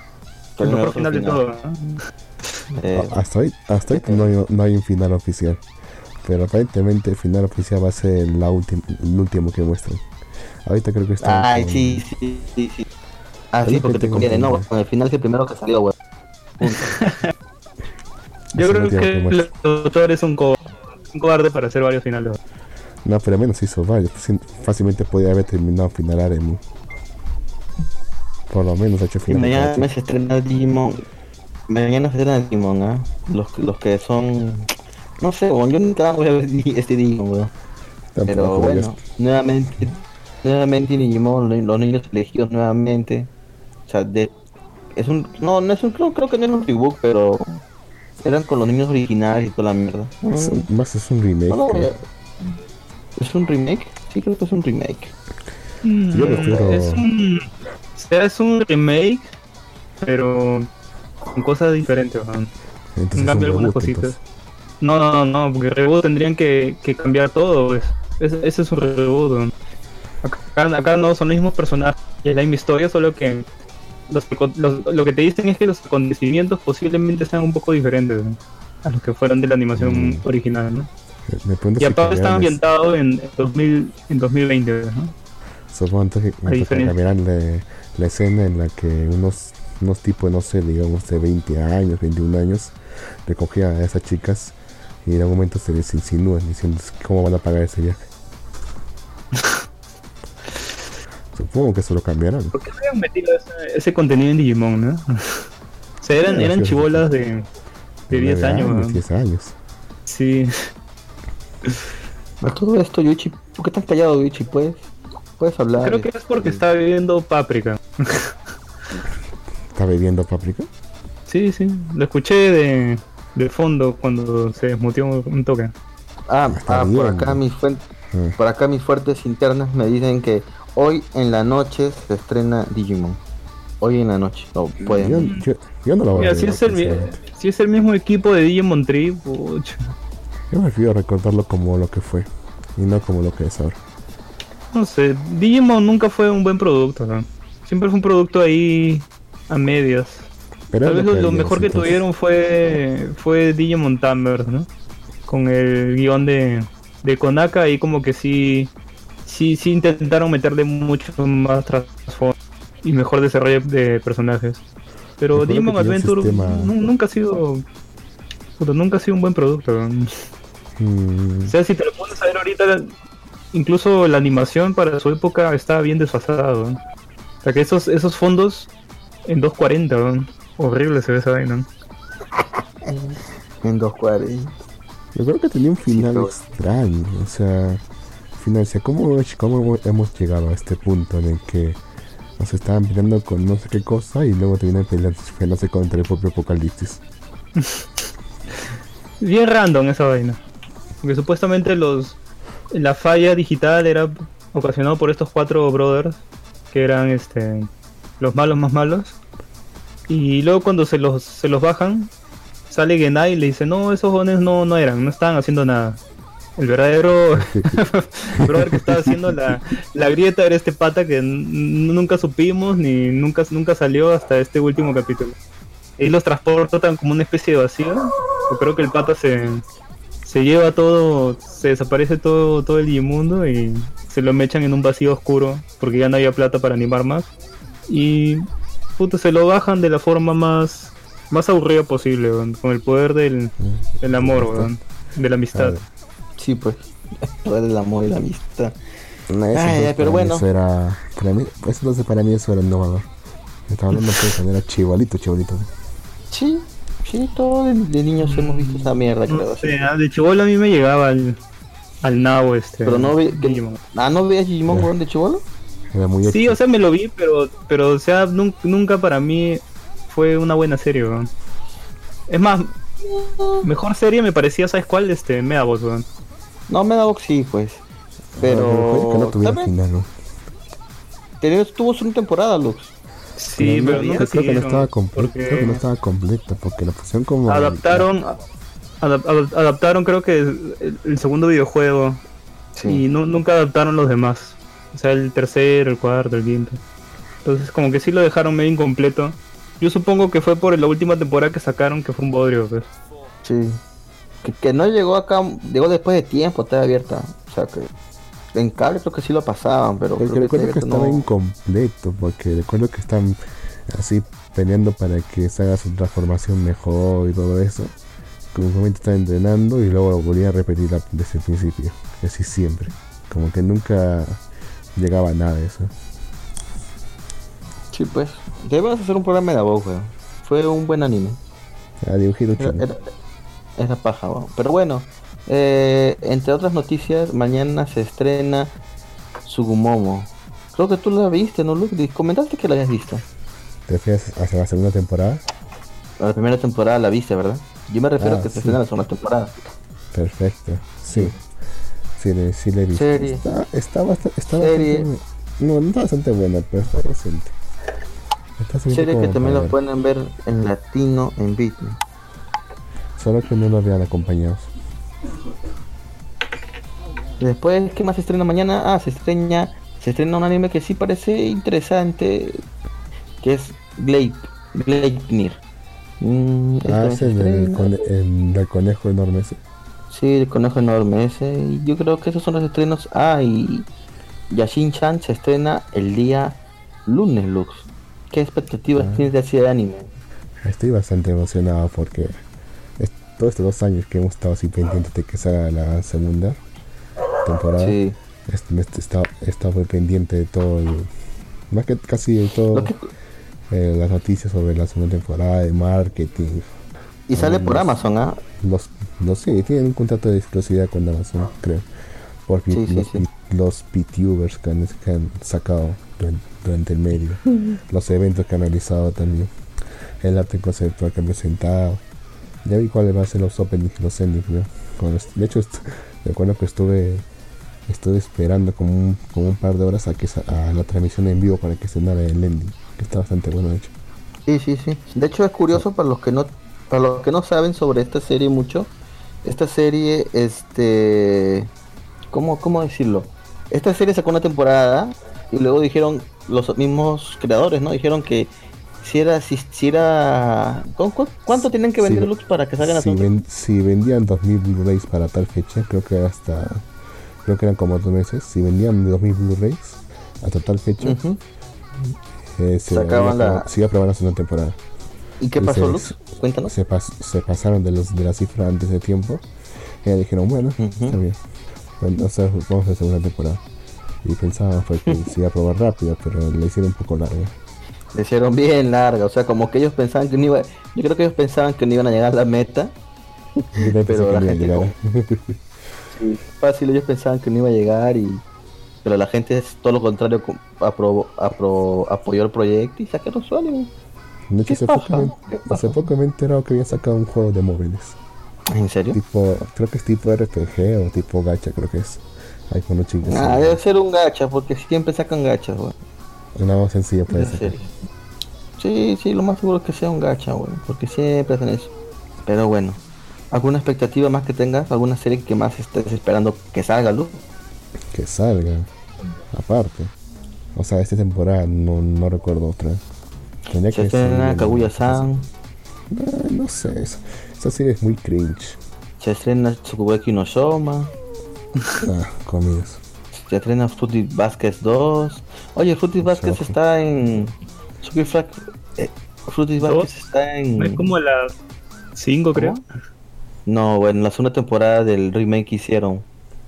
Con el mejor mejor final de final. todo. ¿no? Eh, Ah, Hasta hoy, hasta hoy no, hay, no hay un final oficial. Pero aparentemente el final oficial va a ser la el último que muestran. Ahorita creo que está. Ay, sí, sí, sí, sí. Ah, sí, lo que porque te conviene, no, con el final es el primero que salió, weón. Yo creo que que el muestra. autor es un, co- un cobarde para hacer varios finales. No, pero al menos hizo varios. Fácil- Fácilmente podía haber terminado final Aremu. Por lo menos ha hecho Y final. mañana se estrena Digimon. Mañana se estrena Digimon, ¿ah? Los, los que son. No sé, yo nunca voy a ver este Digimon, weón. Pero bueno, nuevamente, nuevamente en Digimon, lo- los niños elegidos nuevamente. O sea, de, es un, no, no es un, creo, creo que no es un reboot, pero eran con los niños originales y toda la mierda. Es, Mm, más es un remake. no a- ¿Es un remake? Sí, creo que es un remake. Yo prefiero- Es un, o sea, es un remake, pero con cosas diferentes. Cambia un algunas cositas. entonces. No, no, no, no, porque reboot tendrían que, que cambiar todo. pues. Ese, ese es un reboot. Acá, acá no son los mismos personajes, es la misma historia, solo que los, los- lo que te dicen es que los acontecimientos posiblemente sean un poco diferentes a los que fueron de la animación Mm. original. ¿no? Me pregunto Y aparte está ambientado en, 2000, en 2020. ¿no? Supongo que cambiarán la, la escena en la que unos, unos tipos, no sé, digamos de 20 años, 21 años, recogían a esas chicas y en algún momento se les insinúan diciendo cómo van a pagar ese viaje. Supongo que eso lo cambiarán. ¿Por qué habían metido ese, ese contenido en Digimon, no? O sea, eran, eran chibolas de, de 10 Nueve años. weón. 10 años. Sí. A todo esto, Yuichi, ¿por qué estás callado, Yuichi? ¿Puedes, puedes hablar? Creo que es porque estaba viviendo Paprika. ¿Está bebiendo paprika? Sí, sí. Lo escuché de, de fondo cuando se desmutió un toque. Ah, Está ah, por acá mis fuentes, Ah, por acá mis fuertes internas me dicen que hoy en la noche se estrena Digimon. Hoy en la noche, lo yo, pueden. yo, yo no lo voy Mira, a si es, el, mi- sinceramente. si es el mismo equipo de Digimon Tree, pucha. Yo prefiero recordarlo como lo que fue y no como lo que es ahora. No sé, Digimon nunca fue un buen producto, ¿no? Siempre fue un producto ahí a medias. Pero Tal vez lo, mejor que tuvieron fue fue Digimon Tamers, ¿no? con el guion de, de Konaka ahí como que sí, sí, sí intentaron meterle mucho más trasfondo y mejor desarrollo de personajes. Pero Digimon Adventure sistema- nunca ha sido puta, nunca ha sido un buen producto. weón. Mm, O sea, si te lo pones a ver ahorita, incluso la animación para su época estaba bien desfasada. weón. O sea, que esos, esos fondos en 240, weón. horrible se ve esa vaina. ¿no? En 240. Recuerdo que tenía un final pero- extraño, o sea, sea, ¿cómo, ¿cómo hemos llegado a este punto en el que nos estaban peleando con no sé qué cosa y luego terminan peleándose contra el propio apocalipsis? Bien random esa vaina. Porque supuestamente los la falla digital era ocasionado por estos cuatro brothers que eran este los malos más malos. Y luego cuando se los se los bajan, sale Genai y le dice, "No, esos jóvenes no no eran, no estaban haciendo nada." El verdadero brother que estaba haciendo la, la grieta era este pata que nunca supimos ni nunca nunca salió hasta este último capítulo. Y los transportan como una especie de vacío. O creo que el pata se, se lleva todo, se desaparece todo, todo el Digimundo y se lo mechan en un vacío oscuro porque ya no había plata para animar más. Y puto, se lo bajan de la forma más, más aburrida posible, weón, con el poder del, del amor, weón, de la amistad. Sí, pues. Todo el amor y la amistad. No, eso Ay, pero bueno. Eso era, para mí, eso no sé, para mí eso era innovador. Estaba hablando pues cuando era chivalito, chivalito. Sí, sí, todos de, de niños hemos visto esa mierda, creo. No sé, ah, de chivolo a mí me llegaba al, al Now este. Pero no vi. que- Digimon. ah, ¿no veías Digimon, weón, de chivolo? Era muy Sí, o sea, me lo vi, pero, pero o sea, nun- nunca para mí fue una buena serie, weón. Es más, mejor serie me parecía, ¿sabes cuál? Este, Medabots, weón. No, Medabox sí, pues. Ah, Pero. que no tuviera también final, ¿no? tenía- tuvo su temporada, Lux. Sí, no, pero creo, nunca creo que no estaba completo, porque creo que no estaba completa porque la pusieron como adaptaron, adap- adap- adaptaron creo que el, el segundo videojuego y nu- nunca adaptaron los demás. O sea, el tercero, el cuarto, el quinto. Entonces como que sí lo dejaron medio incompleto. Yo supongo que fue por la última temporada que sacaron que fue un bodrio, pues. Sí. Que, que no llegó acá, llegó después de tiempo, estaba abierta. O sea que. En cable creo que sí lo pasaban, pero que creo que recuerdo que abierto estaba no. incompleto, porque recuerdo que están así peleando para que se haga su transformación mejor y todo eso. Como un momento estaba entrenando y luego lo volvía a repetir desde el principio, así siempre. Como que nunca llegaba a nada de eso. Sí, pues. Debemos hacer un programa de la voz, weón. Fue un buen anime. Ah, dibujito Era, chino. Era- era paja. Pero bueno, eh, entre otras noticias, mañana se estrena Sugumomo. Creo que tú la viste, ¿no, Luke? Comentaste que la habías visto. ¿Te refieres hacia la segunda temporada? La primera temporada la viste, ¿verdad? Yo me refiero Ah, a que se sí. estrena la segunda temporada. Perfecto, sí. Sí, le, sí le he visto. Serie. Está, está, bast- está Serie. bastante No, no está bastante buena, pero está decente. Serie que también la pueden ver en latino en Bitme. Solo que no lo vean acompañados. Después, ¿qué más se estrena mañana? Ah, se estrena, se estrena un anime que sí parece interesante, que es Glade, Gleipnir. Mm, Ah, ese se es el, cone- el conejo enorme ese. Sí, el conejo enorme ese. Y yo creo que esos son los estrenos. Ah, y Yashin-chan se estrena el día lunes, Lux. ¿Qué expectativas Ah. tienes de ese anime? Estoy bastante emocionado porque todos estos dos años que hemos estado así pendientes de que salga la segunda temporada, Sí. este, he estado muy pendiente de todo, el- más que casi de todo, que- eh, las noticias sobre la segunda temporada, de marketing. y sale por los- Amazon, ¿ah? Los, los sí, tienen un contrato de exclusividad con Amazon, creo. Por pi- Sí, sí, los, sí. los PTubers que han, que han sacado durante, durante el medio. los eventos que han realizado también. El arte conceptual que han presentado. Ya vi cuáles van a ser los openings los endings. ¿no? De hecho, recuerdo que estuve estuve esperando como un, como un par de horas a que a la transmisión en vivo para que se el ending. Que está bastante bueno, de hecho. Sí, sí, sí. De hecho es curioso para los que no para los que no saben sobre esta serie mucho. Esta serie, este, ¿cómo, cómo decirlo? Esta serie sacó una temporada y luego dijeron los mismos creadores, ¿no? Dijeron que si era, si, si era, ¿cu- cu- ¿cuánto tienen que vender Sí, Lux para que salgan a si, ven- si vendían 2000 Blu-rays para tal fecha, creo que hasta. Creo que eran como dos meses. Si vendían 2000 Blu-rays hasta tal fecha, eh, se, Sacaban la- se iba a probar la segunda temporada. ¿Y qué pasó, Lux? Cuéntanos. Se, pas- se pasaron de, los, de la cifra antes de tiempo. Y ya dijeron, bueno, Ujú. está bien. Bueno, o sea, vamos a la segunda temporada. Y pensábamos fue que se iba a probar rápido, pero le hicieron un poco larga. Le hicieron bien larga, o sea, como que ellos pensaban que no iba, yo creo que ellos pensaban que no iban a llegar a la meta. Pero que la no iba a gente llegar. Sí, fácil, ellos pensaban que no iba a llegar y pero la gente es todo lo contrario, co- aprobó- apro- apoyó el proyecto y sacaron su. De hecho, ¿Qué hace poco, me, ¿Qué hace pasa? poco me he enterado que había sacado un juego de móviles. ¿En serio? Tipo, creo que es tipo RPG o tipo gacha, creo que es. Ahí con los chicos. Ah, debe ser un gacha, porque siempre sacan gachas, güey. Una más sencilla puede ser. serio. Sí, sí, lo más seguro es que sea un gacha, güey, porque siempre hacen eso. Pero bueno, ¿alguna expectativa más que tengas? ¿Alguna serie que más estés esperando que salga, Luz? Que salga. Aparte. O sea, esta temporada no, no recuerdo otra. Tendría Se que ser Kaguya-san, Ah, no sé, esa, esa serie es muy cringe. se estrena Tsukubeki no Soma, Ah, comidas. Se estrena Fruity Baskets 2. Oye, Fruity Baskets Ojo. está en... Suki Frac... Eh, Fruity. Baskets está en... Es como las 5, creo. No, bueno, la segunda temporada del remake que hicieron.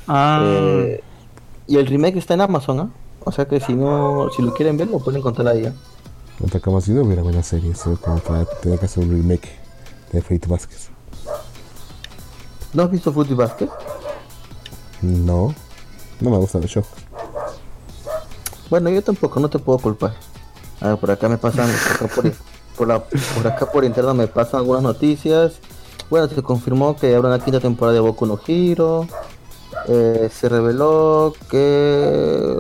Ah, Eh, y el remake está en Amazon, ¿ah? O sea que si no, si lo quieren ver, lo pueden encontrar ahí. ¿ah? Otra como si no hubiera buena serie, solo como para tener que hacer un remake de Fate Basket. ¿No has visto Fruity Basket? No, no me gustan los shows. Bueno, yo tampoco, no te puedo culpar. A ver, por acá me pasan, por acá por, la- por acá por interno me pasan algunas noticias. Bueno, se confirmó que habrá una quinta temporada de Boku no Hero. Eh, se reveló que,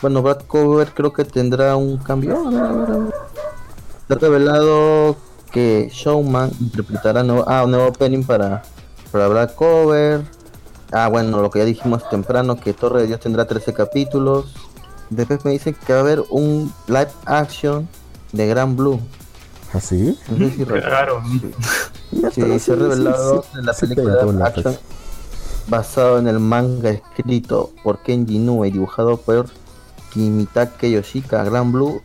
bueno, Brad Cover creo que tendrá un cambio. Se ha revelado que Showman interpretará nuevo, ah, un nuevo opening para, para Brad Cover. Ah, bueno, lo que ya dijimos temprano, que Torre de Dios tendrá 13 capítulos. Después me dicen que va a haber un live action de Gran Blue. ¿Así? No sé si recuerdan. Claro. Sí, se ha revelado en la sí película la action basado en el manga escrito por Kenji Inoue y dibujado por Kimitake Yoshika. Gran Blue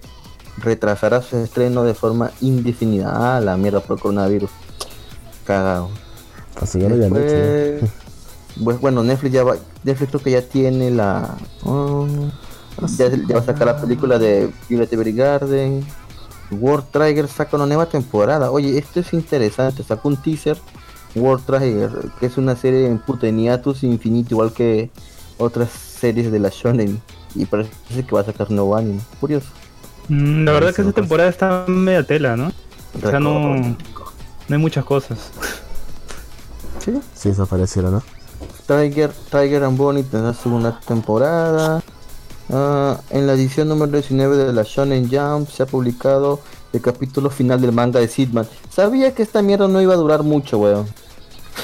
retrasará su estreno de forma indefinida. Ah, la mierda por coronavirus. Cagado. Así ya lo habían hecho. ¿eh? Después, pues bueno, Netflix ya va, Netflix creo que ya tiene la oh, ya, ya va a sacar la película de Violet Evergarden. World Trigger saca una nueva temporada. Oye, esto es interesante. Sacó un teaser. World Trigger, que es una serie en puteniatus infinito, igual que otras series de la Shonen. Y parece que va a sacar nuevo anime. Curioso. mm, la verdad que Eso, esta temporada está media tela, ¿no? O sea, no, no hay muchas cosas. Sí. Sí, eso pareciera, ¿no? Tiger, Tiger and Bonnie tendrá segunda temporada. Ah, en la edición número 19 de la Shonen Jump se ha publicado el capítulo final del manga de Sidman. Sabía que esta mierda no iba a durar mucho, weón.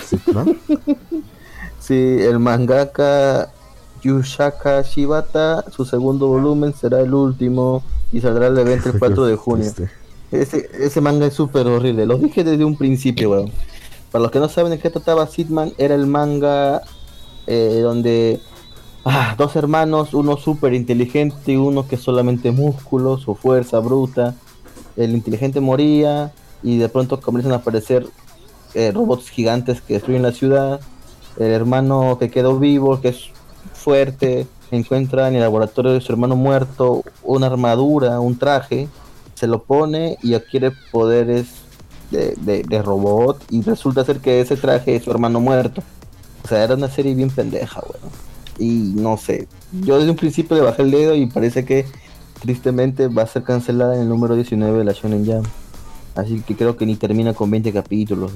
Sí, ¿no? Sí, el mangaka Yushaka Shibata, su segundo volumen será el último y saldrá el evento el 4 de junio. Ese, ese manga es súper horrible, lo dije desde un principio, weón. Para los que no saben de qué trataba Sidman, era el manga eh, donde ah, dos hermanos, uno súper inteligente y uno que solamente músculos o fuerza bruta. El inteligente moría y de pronto comienzan a aparecer eh, robots gigantes que destruyen la ciudad. El hermano que quedó vivo, que es fuerte, encuentra en el laboratorio de su hermano muerto una armadura, un traje, se lo pone y adquiere poderes de, de- de robot y resulta ser que ese traje es su hermano muerto. O sea, era una serie bien pendeja, weón. Y no sé, yo desde un principio le bajé el dedo y parece que tristemente va a ser cancelada en el número 19 de la Shonen Jam. Así que creo que ni termina con 20 capítulos.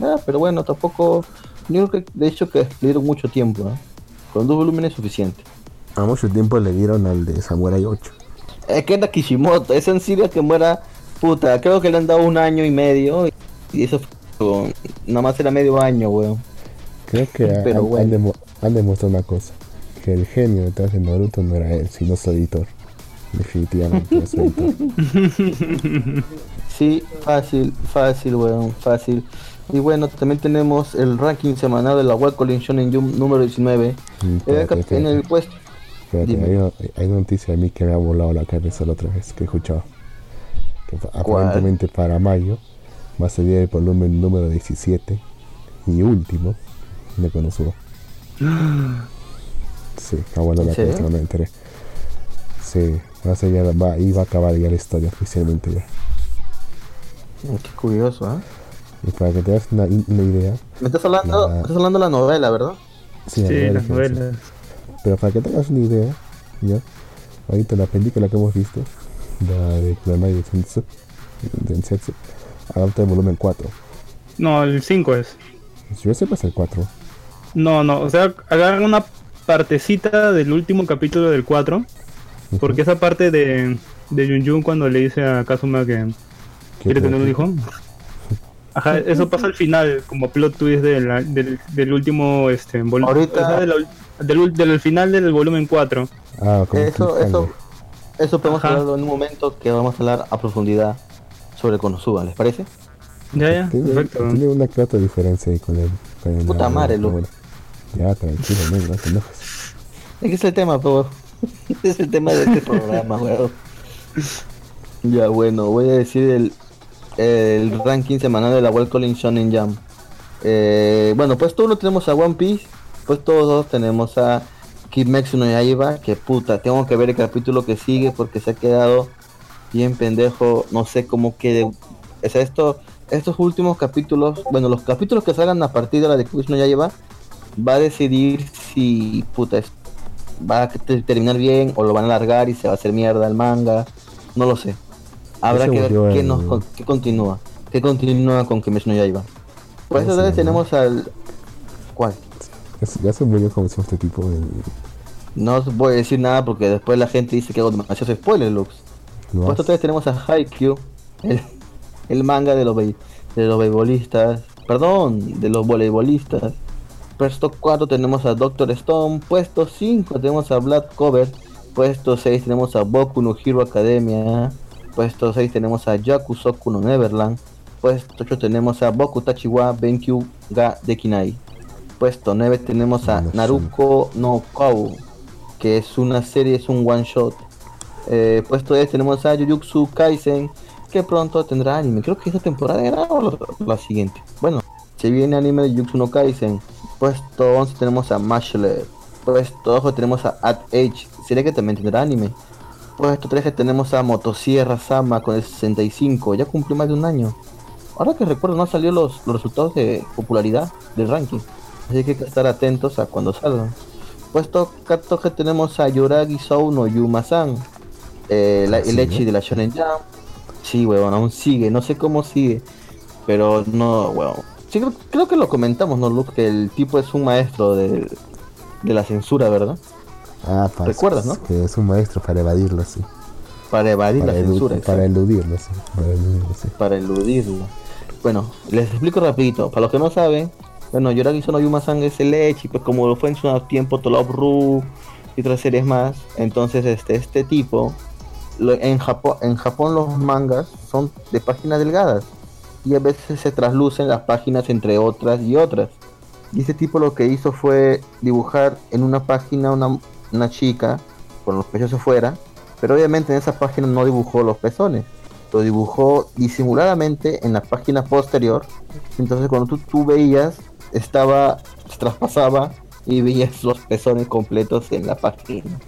Ah, pero bueno, tampoco... Yo creo que de hecho que le dieron mucho tiempo, ¿no? Con dos volúmenes es suficiente. a mucho tiempo le dieron al de Samurai 8. Es que era Kishimoto, es en serio que muera puta, creo que le han dado un año y medio y eso fue, nada más era medio año, weón. Creo que Pero han, bueno. han demo- han demostrado una cosa. Que el genio detrás de Naruto no era él, sino su editor. Definitivamente. es editor. Sí, fácil, fácil, weón, fácil. Y bueno, también tenemos el ranking semanal de la World Collection en Jump número 19. Mm, el, espérate, en el puesto. espérate, hay, hay noticia de mí que me ha volado la cabeza la otra vez que he escuchado. Que fa- aparentemente para mayo va a salir el volumen número 17 y último de Konosuba. Sí, volado la cabeza, no me enteré. Sí, va a ser ya, va, ahí va a acabar ya la historia oficialmente ya. Mm, Qué curioso, ¿ah? Y para que te hagas una, una idea, Me estás hablando, La- me estás hablando de la novela, ¿verdad? sí, la Sí, novela las novelas. Pero para que te hagas una idea, ya, ahorita la película que hemos visto, de Kurenai de Sensu, de Sensu, adapta el volumen 4. No, el 5 es. Yo sepa es el 4. No, no, o sea, agarran una partecita del último capítulo del 4, porque esa parte de, de Yun Yun cuando le dice a Kazuma que quiere tener un hijo. Ajá, eso pasa al final, como plot twist de la- del, del último, este, vol- Ahorita- o sea, de la del, del final del volumen 4. Ah, como Eso, eso, eso podemos Ajá. hablarlo en un momento que vamos a hablar a profundidad sobre Konosuba, ¿les parece? Ya, ya, Tiene, perfecto. tiene una clara diferencia ahí con el. Con el Puta madre, bueno. Ya, tranquilo, no, no te enojes. Es que es el tema, pero es el tema de este programa, weón. Ya, bueno, voy a decir el, el ranking semanal de la World Calling Shonen Jump. Eh, bueno, pues todos lo tenemos a One Piece, pues todos tenemos a Kimetsu no Yaiba, que puta, tengo que ver el capítulo que sigue porque se ha quedado bien pendejo, no sé cómo quede. O sea, esto, estos últimos capítulos, bueno, los capítulos que salgan a partir de la de Kimetsu no Yaiba, va a decidir si puta va a te- terminar bien o lo van a alargar y se va a hacer mierda el manga, no lo sé. Habrá Ese que ver qué, el- nos, con- qué continúa, qué continúa con Kimetsu no Yaiba. Por eso tenemos al ¿cuál? Ya se murió como decimos este tipo. El, No os voy a decir nada porque después la gente dice que hago demasiados spoilers, Lux. lo Puesto hace. 3 tenemos a Haikyuu, el, el manga de los, de los beisbolistas, perdón, de los voleibolistas. Puesto 4 tenemos a Doctor Stone, puesto 5 tenemos a Black Cover, puesto 6 tenemos a Boku no Hero Academia, puesto 6 tenemos a Yakusoku no Neverland, puesto 8 tenemos a Boku Tachiwa Benkyu ga Dekinai, puesto 9 tenemos a. Naruko no Kou, que es una serie, es un one shot. Eh, puesto 10 tenemos a Jujutsu Kaisen, que pronto tendrá anime. Creo que esta temporada era o la, la siguiente. Bueno, se viene anime de Jujutsu no Kaisen. Puesto 11 tenemos a Mashler. Puesto 12 tenemos a At Age, serie que también tendrá anime. Puesto 13 tenemos a Motosierra Sama con el 65, ya cumplió más de un año. Ahora que recuerdo no salido los, los resultados de popularidad del ranking. Así que hay que estar atentos a cuando salgan. Puesto 14 tenemos a Yoragi Sou no Yuma-san. Eh, la- el. Echi de la Shonen Jump. Sí, weón, aún sigue. No sé cómo sigue. Pero no, weón. Sí, creo, creo que lo comentamos, ¿no, Luke? Que el tipo es un maestro de, de la censura, ¿verdad? Ah, para, ¿Recuerdas, no? Que es un maestro para evadirlo, sí. Para evadir Para, la censura. para eludirlo, sí. Para eludirlo, sí. para eludirlo. Bueno, les explico rapidito. Para los que no saben, bueno, Yoragi Sono Yuma-san es el pues como lo fue en su tiempo Tolop Ru y otras series más. Entonces, este, este tipo, lo- en Japón los mangas son de páginas delgadas y a veces se traslucen las páginas entre otras y otras. Y este tipo lo que hizo fue dibujar en una página una, una chica con los pechos afuera, pero obviamente en esa página no dibujó los pezones lo dibujó disimuladamente en la página posterior. Entonces cuando tú, tú veías, estaba, traspasaba y veías los pezones completos en la página.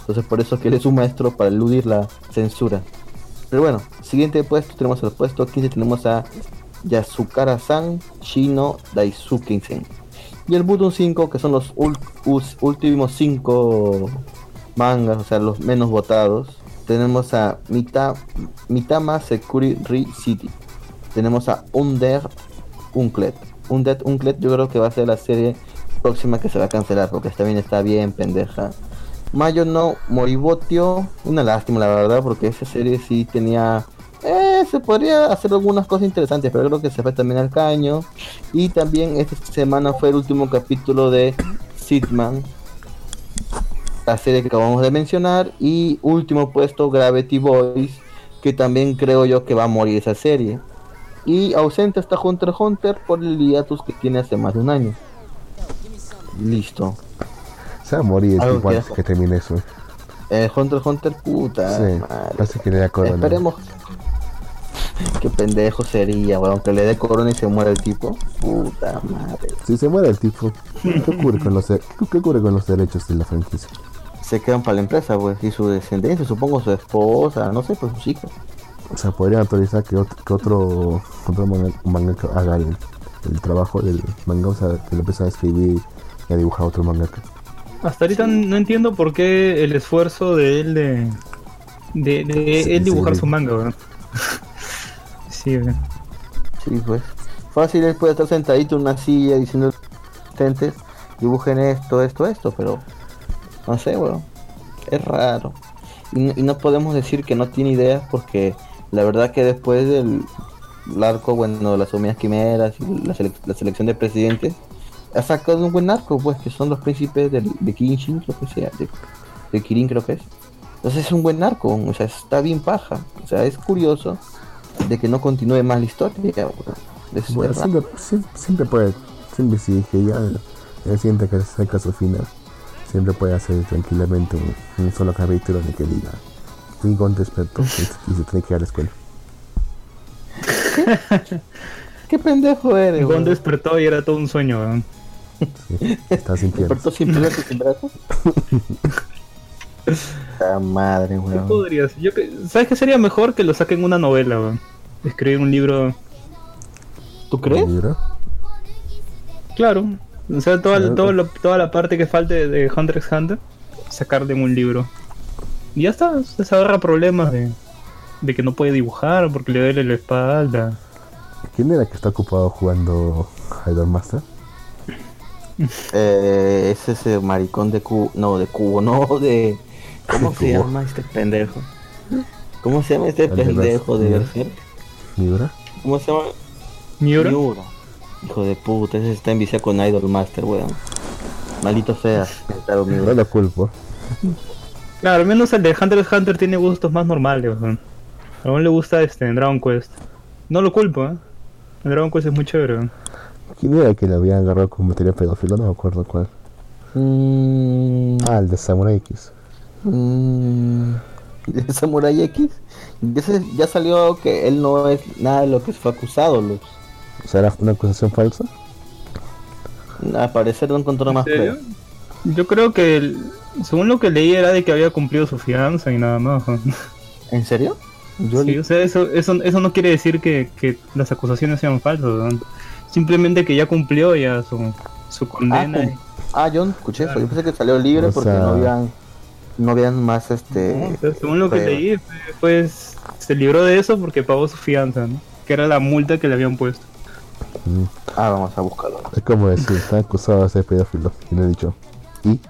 Entonces por eso que él es un maestro para eludir la censura. Pero bueno, siguiente puesto tenemos el puesto 15 tenemos a Yasukara-san Shino Daisuke-sen. Y el Button 5 que son los últimos 5 mangas, o sea, los menos votados. Tenemos a Mita, Mitama Security Re City. Tenemos a Under Unclet. Undead Unclet yo creo que va a ser la serie próxima que se va a cancelar porque también está bien pendeja. Mayo no Moribotio, una lástima la verdad porque esa serie sí tenía... Eh, se podría hacer algunas cosas interesantes, pero creo que se fue también al caño. Y también esta semana fue el último capítulo de Sidman, la serie que acabamos de mencionar. Y último puesto, Gravity Boys, que también creo yo que va a morir esa serie. Y ausente está Hunter x Hunter por el hiatus que tiene hace más de un año. Listo. Se va a morir Algo igual que- que termine eso. Eh, Hunter x Hunter, puta. Sí, madre. parece que le da corona. Esperemos. Qué pendejo sería, weón, que le dé corona y se muera el tipo. Puta madre. Si se muere el tipo, ¿qué ocurre con los, qué ocurre con los derechos de la franquicia? Se quedan para la empresa, pues, y su descendencia, supongo su esposa, no sé, pues sus hijos. O sea, podrían autorizar que otro, que otro, otro manga, mangaka haga el, el trabajo del manga, o sea, que lo empiezan a escribir y a dibujar otro mangaka. Hasta ahorita no entiendo por qué el esfuerzo de él de, de, de Sí, él dibujar sí. su manga, weón. Sí, weón. Sí, pues. Fácil él puede estar sentadito en una silla diciendo asistentes, dibujen esto, esto, esto, pero no sé, weón. Es raro. Y no podemos decir que no tiene ideas porque la verdad que después del el arco, bueno, de las hormigas quimeras y la, sele- la selección de presidentes, ha sacado un buen arco, pues, que son los príncipes del- de Kinshin, creo que sea, de, de Kirin creo que es. Entonces es un buen arco, o sea, está bien paja. O sea, es curioso de que no continúe más la historia. Bueno, siempre, puede, siempre si que ya él siente que se acerca a su final, siempre puede hacer tranquilamente un, un solo capítulo en el que diga, fui con despertó y, se tiene que ir a la escuela. ¿Qué pendejo eres, Gon despertó y era todo un sueño, weón. Sí, está sin piernas. ¿Despertó sin piernas y sin brazos? Ah, madre, ¿Qué weón. podrías? Yo que- ¿Sabes qué sería mejor que lo saquen una novela, weón? Escribir un libro, ¿Tú crees? ¿Libro? claro. O sea, toda, Sí, todo lo- toda la parte que falte de Hunter x Hunter, sacar de un libro. Y ya está, se ahorra problemas de, de que no puede dibujar porque le duele la espalda. ¿Quién era que está ocupado jugando Idol Master? Eh, es ese maricón de cubo. No, de cubo, no, de. ¿Cómo se Cubo. llama este pendejo? ¿Cómo se llama este pendejo de Berserk. ¿Miura? ¿Cómo se llama? Miura. Miura. Hijo de puta, ese está enviciado con Idol Master, weón. Maldito sea. Claro, No lo culpo. Claro, al menos el de Hunter x Hunter tiene gustos más normales, weón. A uno le gusta este en Dragon Quest. No lo culpo, ¿eh? El Dragon Quest es muy chévere, weón. ¿Quién era que le había agarrado con material pedófilo? No me acuerdo cuál. Mm, Ah, el de Samurai X. mm, ¿de Samurai X. Ese ya salió que él no es nada de lo que fue acusado, Luz. O sea, era una acusación falsa. Al parecer no encontró más pruebas. Yo creo que, el- según lo que leí, era de que había cumplido su fianza y nada más. ¿En serio? Yo Sí, o sea, eso, eso, eso no quiere decir que, que las acusaciones sean falsas, weón. Simplemente que ya cumplió ya su, su Ah, condena. cum- ah, yo no escuché eso. Yo pensé que salió libre O porque sea- no habían no habían más No, este. según lo que leí, pues se libró de eso porque pagó su fianza, ¿no? Que era la multa que le habían puesto. Mm. Ah, vamos a buscarlo. Es como decir, está acusado de ser pedófilo. Y le he dicho, ¿y?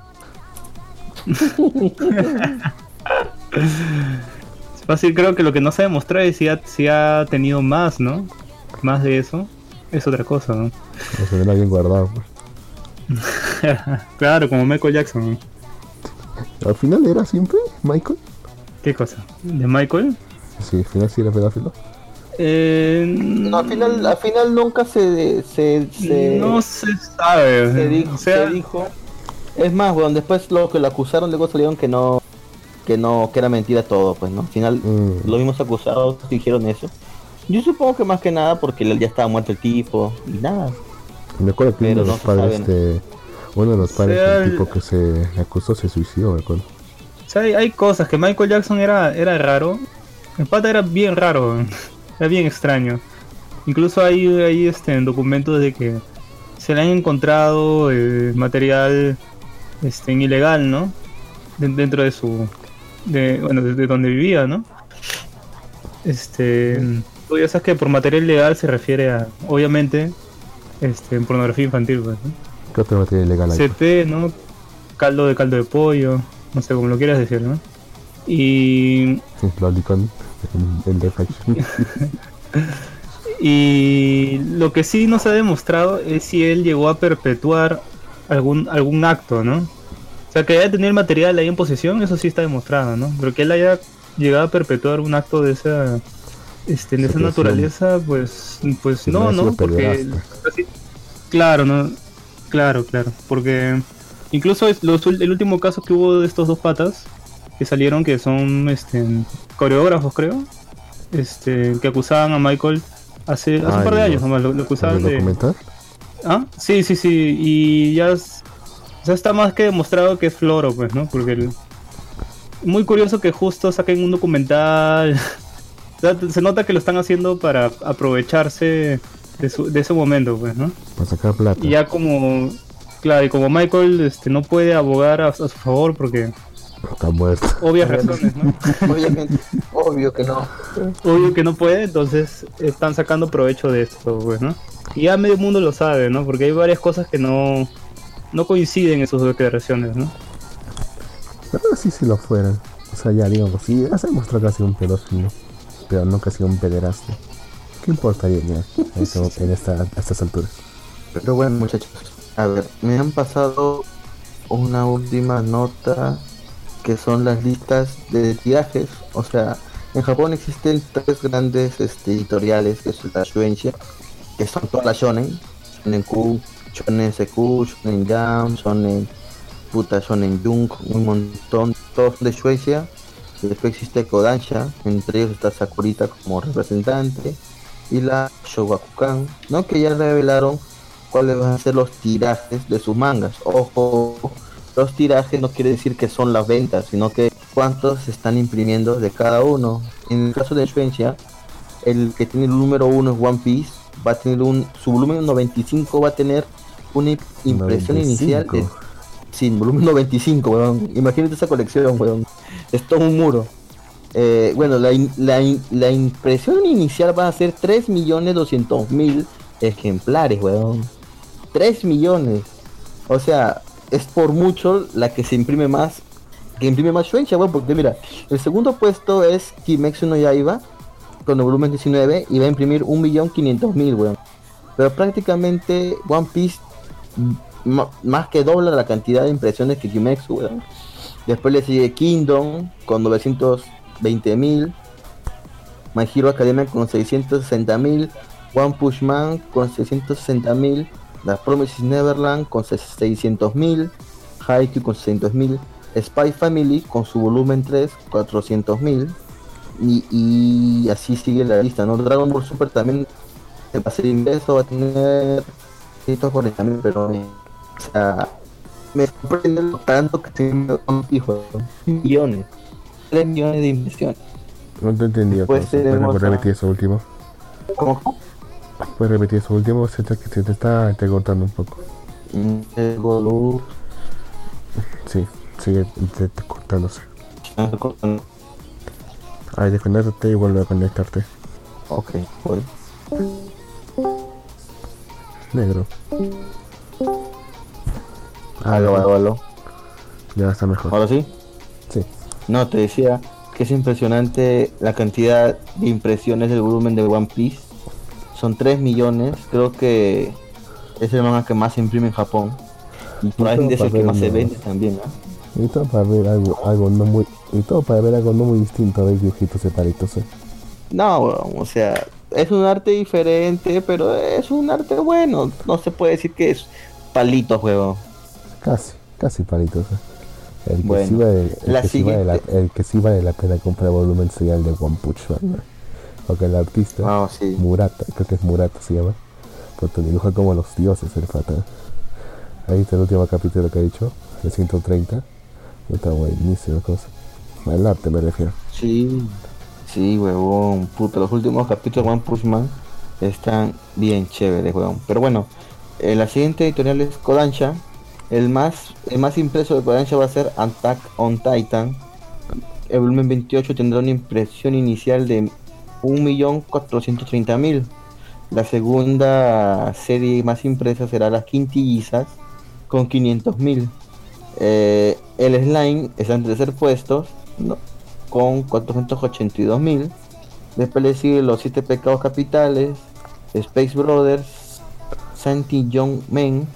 Es fácil, creo que lo que no se ha demostrado es si ha, si ha tenido más, ¿no? Más de eso. Es otra cosa, ¿no? No se bien guardado. pues. claro, como Michael Jackson. ¿no? Al final era siempre Michael. ¿Qué cosa? ¿De Michael? Sí, al final sí era pedófilo. Eh, No, al final, al final nunca se se, se, no se sabe. se dijo, o sea, se dijo. Es más, weón, después lo que lo acusaron luego salieron que no que no que era mentira todo, pues, ¿no? Al final Mm. los mismos acusados dijeron eso. Yo supongo que más que nada porque ya estaba muerto el tipo y nada. Me acuerdo que uno de los padres sabe, de. Uno de los padres sea, del el- tipo que se acusó se suicidó, me acuerdo. o sea, hay, hay cosas que Michael Jackson era, era raro. El pata era bien raro. Era bien extraño. Incluso hay, hay este, documentos de que se le han encontrado eh, material este, ilegal, ¿no? De- dentro de su. De, bueno, de, donde vivía, ¿no? Este. Tú ya sabes que por material ilegal se refiere a, obviamente, este, pornografía infantil, pues, ¿no? ¿Qué otro material ilegal hay? CT, ¿no? Caldo de caldo de pollo, no sé cómo lo quieras decir, ¿no? Y, Lolicon, en, en y lo que sí no se ha demostrado es si él llegó a perpetuar algún algún acto, ¿no? Sea, que haya tenido el material ahí en posesión, eso sí está demostrado, ¿no? Pero que él haya llegado a perpetuar un acto de esa este, de esa naturaleza, pues pues no, no porque así- claro, no, claro, claro, porque incluso es- los el último caso que hubo de estos dos patas que salieron que son este coreógrafos, creo, este que acusaban a Michael hace, hace Ah, un par de años nomás, lo, lo acusaban ¿El de documental? ¿Ah? Sí, sí, sí. Y ya, es- ya está más que demostrado que es floro, pues, ¿no? Porque el- muy curioso que justo saquen un documental. O sea, se nota que lo están haciendo para aprovecharse de, su- de ese momento, pues, ¿no? Para sacar plata. Y ya como, claro, y como Michael este, no puede abogar a, a su favor porque Está muerto. obvias razones, ¿no? Obviamente, obvio que no. Obvio que no puede, entonces están sacando provecho de esto, pues, ¿no? Y ya medio mundo lo sabe, ¿no? Porque hay varias cosas que no, no coinciden en sus declaraciones, ¿no? Pero sí, si lo fueran. O sea, ya digamos, sí, ya se demostró que ha sido un pedófilo. Pero no que ha sido un pederasta. ¿Qué importaría ya a eso- en esta, a estas alturas? Pero bueno, muchachos, a ver, me han pasado una última nota que son las listas de tirajes. O sea, en Japón existen tres grandes este, editoriales, que es la Shueisha, que son todas las shonen, Shonen Q, Shonen SQ, Shonen Jam, Shonen puta Shonen Junk, un montón, todos de. Y después existe Kodansha, entre ellos está Sakurita como representante y la Shogakukan, ¿no? Que ya revelaron cuáles van a ser los tirajes de sus mangas. Ojo, los tirajes no quiere decir que son las ventas, sino que cuántos se están imprimiendo de cada uno. En el caso de Shueisha, el que tiene el número uno es One Piece, va a tener un, su volumen 95 va a tener una im- impresión inicial de 95. Sí, volumen 95, weón. Imagínate esa colección, weón. Es todo un muro. Eh, bueno, la, in- la, in- la impresión inicial va a ser 3.200.000 ejemplares, weón. 3 millones. O sea, es por mucho la que se imprime más. Que imprime más Shueisha, weón. Porque mira, el segundo puesto es Kimetsu no Yaiba. Con el volumen 19 y va a imprimir 1.500.000, weón. Pero prácticamente One Piece más que dobla la cantidad de impresiones que Kimetsu, weón. Después le sigue Kingdom con 920.000. My Hero Academia con 660.000. One Punch Man con 660.000. La Promises Neverland con 600.000. Haikyuu con 600.000. Spy Family con su volumen 3, 400.000. Y, y así sigue la lista, ¿no? Dragon Ball Super también va a ser inverso, va a tener 140.000, pero eh, o sea, me sorprende lo tanto que tengo hijo, millones, 3 millones de inversiones. No te entendí. Cosa. ¿Puedes repetir eso último? ¿Cómo? ¿Puedes repetir eso último? Se te, se te está cortando un poco. Tengo luz, Sí, sigue te- te cortándose. ah, Ay, desconectate y vuelve a conectarte. Ok, voy. Negro. Ah, Aló, aló, aló. Ya está mejor. Ahora sí. Sí. No, te decía que es impresionante la cantidad de impresiones del volumen de One Piece. Son 3 millones. Creo que es el manga que más se imprime en Japón. Y probablemente es el que más se vende también. ¿no? Y todo para ver algo, algo no muy, y todo para ver algo no muy distinto a ver dibujitos separitos. ¿eh? No, o sea, es un arte diferente, pero es un arte bueno. No se puede decir que es palitos, huevón. Casi, casi palitos. El que, Bueno, sí vale, el, la que sí vale la, el que sí vale la pena comprar volumen sería el de One Punch Man. Porque el artista, Ah, sí. Murata, creo que es Murata se llama, te dibuja como los dioses el pata. Ahí está el último capítulo que ha dicho, el 130. Está buenísimo cosa. El arte me refiero. Sí, sí, huevón. Puta, los últimos capítulos de One Punch están bien chéveres, huevón. Pero bueno, eh, la siguiente editorial es Kodansha. El más, el más impreso de Kodansha va a ser Attack on Titan. El volumen 28 tendrá una impresión inicial de 1.430.000. La segunda serie más impresa será Las Quintillizas con 500.000. Eh, el Slime está en tercer puesto ¿no? Con 482.000. Después le siguen los siete pecados capitales, Space Brothers, Santi Young Men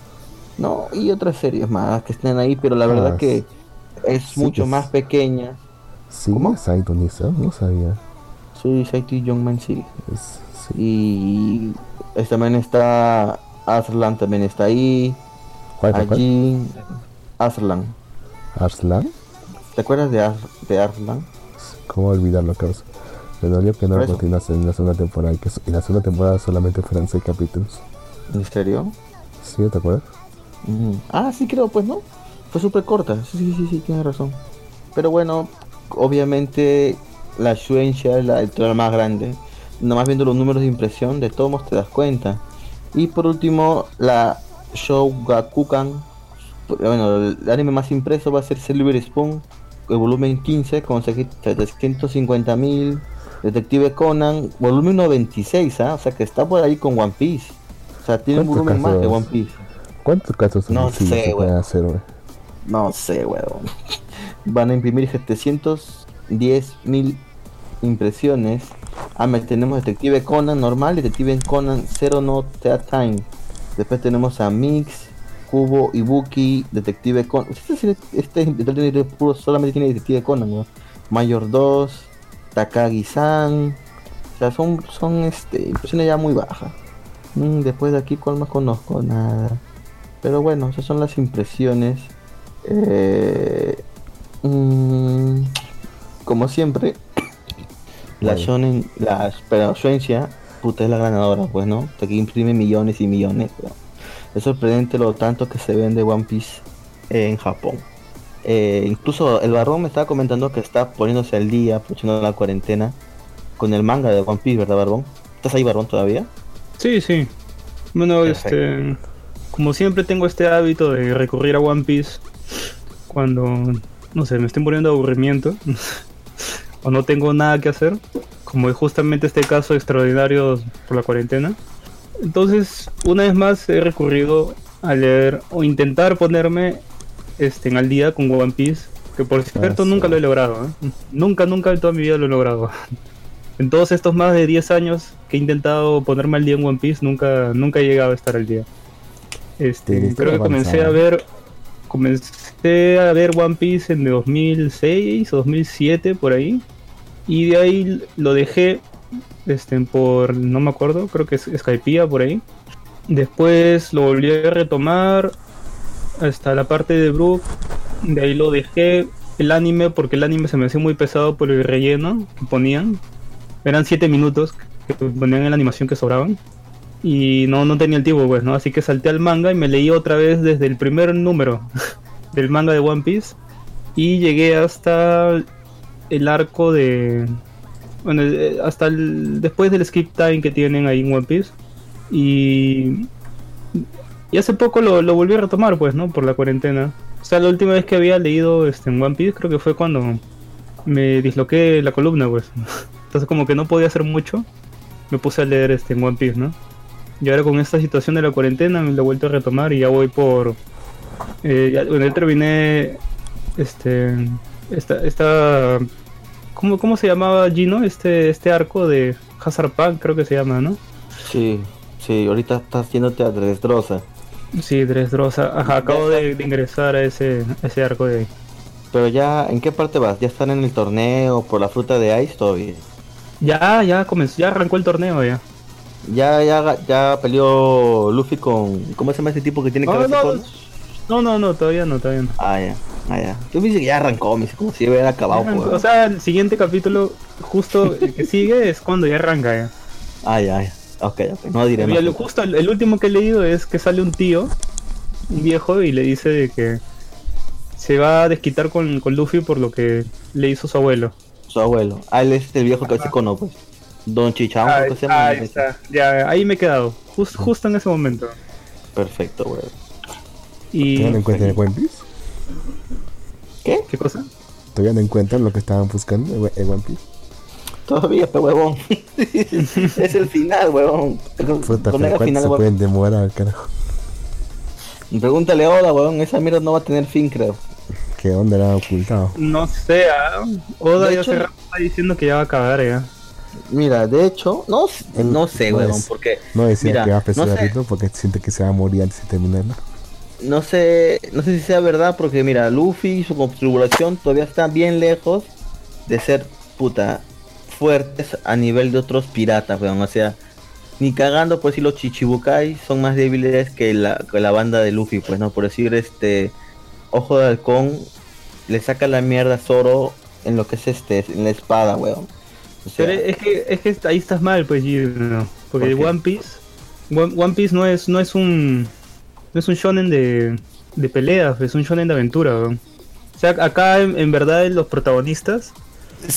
¿no? Y otras series más que estén ahí, pero la verdad Ah, que es sí mucho más pequeña. Sí, ¿Cómo? Nisa, no sabía. Sí, Saito Young Man sí. Es- sí. Y es- también está Aslan, también está ahí. ¿Cuál, cuál, cuál? Allí, Aslan. ¿Arslan? ¿Te acuerdas de, Ar de Arslan? ¿Cómo olvidarlo, causa? Me dolió que no lo eso. continuase en la segunda temporada que en la segunda temporada solamente fueran 6 capítulos. ¿En serio? ¿Sí? ¿Te acuerdas? Mm. Ah, sí creo, pues no. Fue súper corta. Sí, sí, sí, sí, tienes razón. Pero bueno, obviamente la Shueisha es la editorial más grande. Nomás viendo los números de impresión, de todos te das cuenta. Y por último, la Shougakukan. Bueno, el anime más impreso va a ser Silver Spoon, el volumen 15 con 750 mil. Detective Conan, volumen 96, ¿ah? o sea que está por ahí con One Piece. O sea, tiene un ¿Cuántos volumen más que? One Piece. ¿Cuántos casos No así sé, güey. No sé, weón. Van a imprimir 710 mil impresiones. Ah, me- tenemos Detective Conan normal, Detective Conan Zero No Time. Después tenemos a Mix, Kubo, Ibuki, Detective Conan. Este, puro- solamente tiene Detective Conan, weón. Mayor 2, Takagi-san. O sea, son, son este, impresiones ya muy bajas. Mm, después de aquí, ¿cuál más conozco? Nada. Pero bueno, esas son las impresiones. Eh, mm, como siempre, la Bueno. Shonen, la pero puta es la ganadora, pues no, que imprime millones y millones. pero Es sorprendente lo tanto que se vende One Piece en Japón. Eh, incluso el Barrón me estaba comentando que está poniéndose al día, aprovechando la cuarentena, con el manga de One Piece, ¿verdad, Barbón? ¿Estás ahí, Barbón, todavía? Sí, sí. Bueno, este. Como siempre tengo este hábito de recurrir a One Piece cuando, no sé, me estoy muriendo de aburrimiento o no tengo nada que hacer, como es justamente este caso extraordinario por la cuarentena. Entonces, una vez más he recurrido a leer o intentar ponerme este, en al día con One Piece, que por cierto sí. nunca lo he logrado. ¿eh? Nunca, nunca en toda mi vida lo he logrado. En todos estos más de 10 años que he intentado ponerme al día en One Piece, nunca, nunca he llegado a estar al día. Este, creo que comencé a ver comencé a ver One Piece en 2006 o 2007 por ahí y de ahí lo dejé este por no me acuerdo creo que es Skypiea por ahí. Después lo volví a retomar hasta la parte de Brook. De ahí lo dejé. El anime porque el anime se me hacía muy pesado por el relleno que ponían. Eran 7 minutos que ponían en la animación que sobraban. Y no, no tenía el tiempo, pues, ¿no? Así que salté al manga y me leí otra vez desde el primer número del manga de One Piece. Y llegué hasta el arco de... Bueno, eh, hasta el, después del skip time que tienen ahí en One Piece y... Y hace poco lo, volví a retomar, pues, ¿no? Por la cuarentena. O sea, la última vez que había leído este, en One Piece creo que fue cuando me disloqué la columna, pues. Entonces como que no podía hacer mucho, me puse a leer este en One Piece, ¿no? Y ahora con esta situación de la cuarentena me lo he vuelto a retomar y ya voy por... Eh, bueno, terminé este... Esta... esta ¿cómo, ¿Cómo se llamaba Gino? Este, este arco de Hazard Punk creo que se llama, ¿no? Sí, sí, ahorita estás yéndote a Dresdrosa. Sí, Dressrosa. Ajá, acabo de, de ingresar a ese, a ese arco de ahí. Pero ya, ¿en qué parte vas? ¿Ya están en el torneo por la fruta de Ice todavía? Ya, ya comenzó, ya arrancó el torneo ya. Ya, ya, ya peleó Luffy con... ¿Cómo se llama ese tipo que tiene No, cabeza no, con- no, no, no, todavía no, todavía no. Ah, ya, ah, ya. Tú me dices que ya arrancó, me dice como si hubiera acabado, pues. o sea, el siguiente capítulo, justo el que sigue, es cuando ya arranca ya. Ah, ya, ya. Ok, ok, no diré Y más. el- justo el, el último que he leído es que sale un tío, un viejo, y le dice de que se va a desquitar con, con Luffy por lo que le hizo su abuelo. Su abuelo. Ah, él es el viejo que se conoce, pues. Don Chichao, creo que se llama. ahí está. Ya, ahí me he quedado, jus- justo en ese momento. Perfecto, güey. Y... ¿Todavía no encuentran el One Piece? ¿Qué? ¿Qué cosa? ¿Todavía no encuentran lo que estaban buscando el One Piece? Todavía, pero huevón. es el final, huevón. Puta, Con pero el ¿cuánto final, se huevón. pueden demorar, carajo? Pregúntale a Oda, weón. Esa mierda no va a tener fin, creo. ¿Qué dónde la han ocultado? No sé, ah, Oda De ya hecho- rato está diciendo que ya va a acabar ya. Mira, de hecho, no, no sé, no weón, es- porque. No decía Mira, que va a no apresurar sé. el ritmo porque siente que se va a morir antes de terminarla. No sé, no sé si sea verdad porque mira, Luffy y su configuración todavía están bien lejos de ser puta fuertes a nivel de otros piratas, weón. O sea, ni cagando por decir los Chichibukai son más débiles que la, que la banda de Luffy, pues no, por decir este Ojo de Halcón le saca la mierda a Zoro en lo que es este, en la espada, weón. O sea, Pero es que, es que ahí estás mal, pues. Porque ¿Por? One Piece, One, One Piece no es, no es un, no es un shonen de, de peleas, es un shonen de aventura. weón. O sea, acá en, en verdad los protagonistas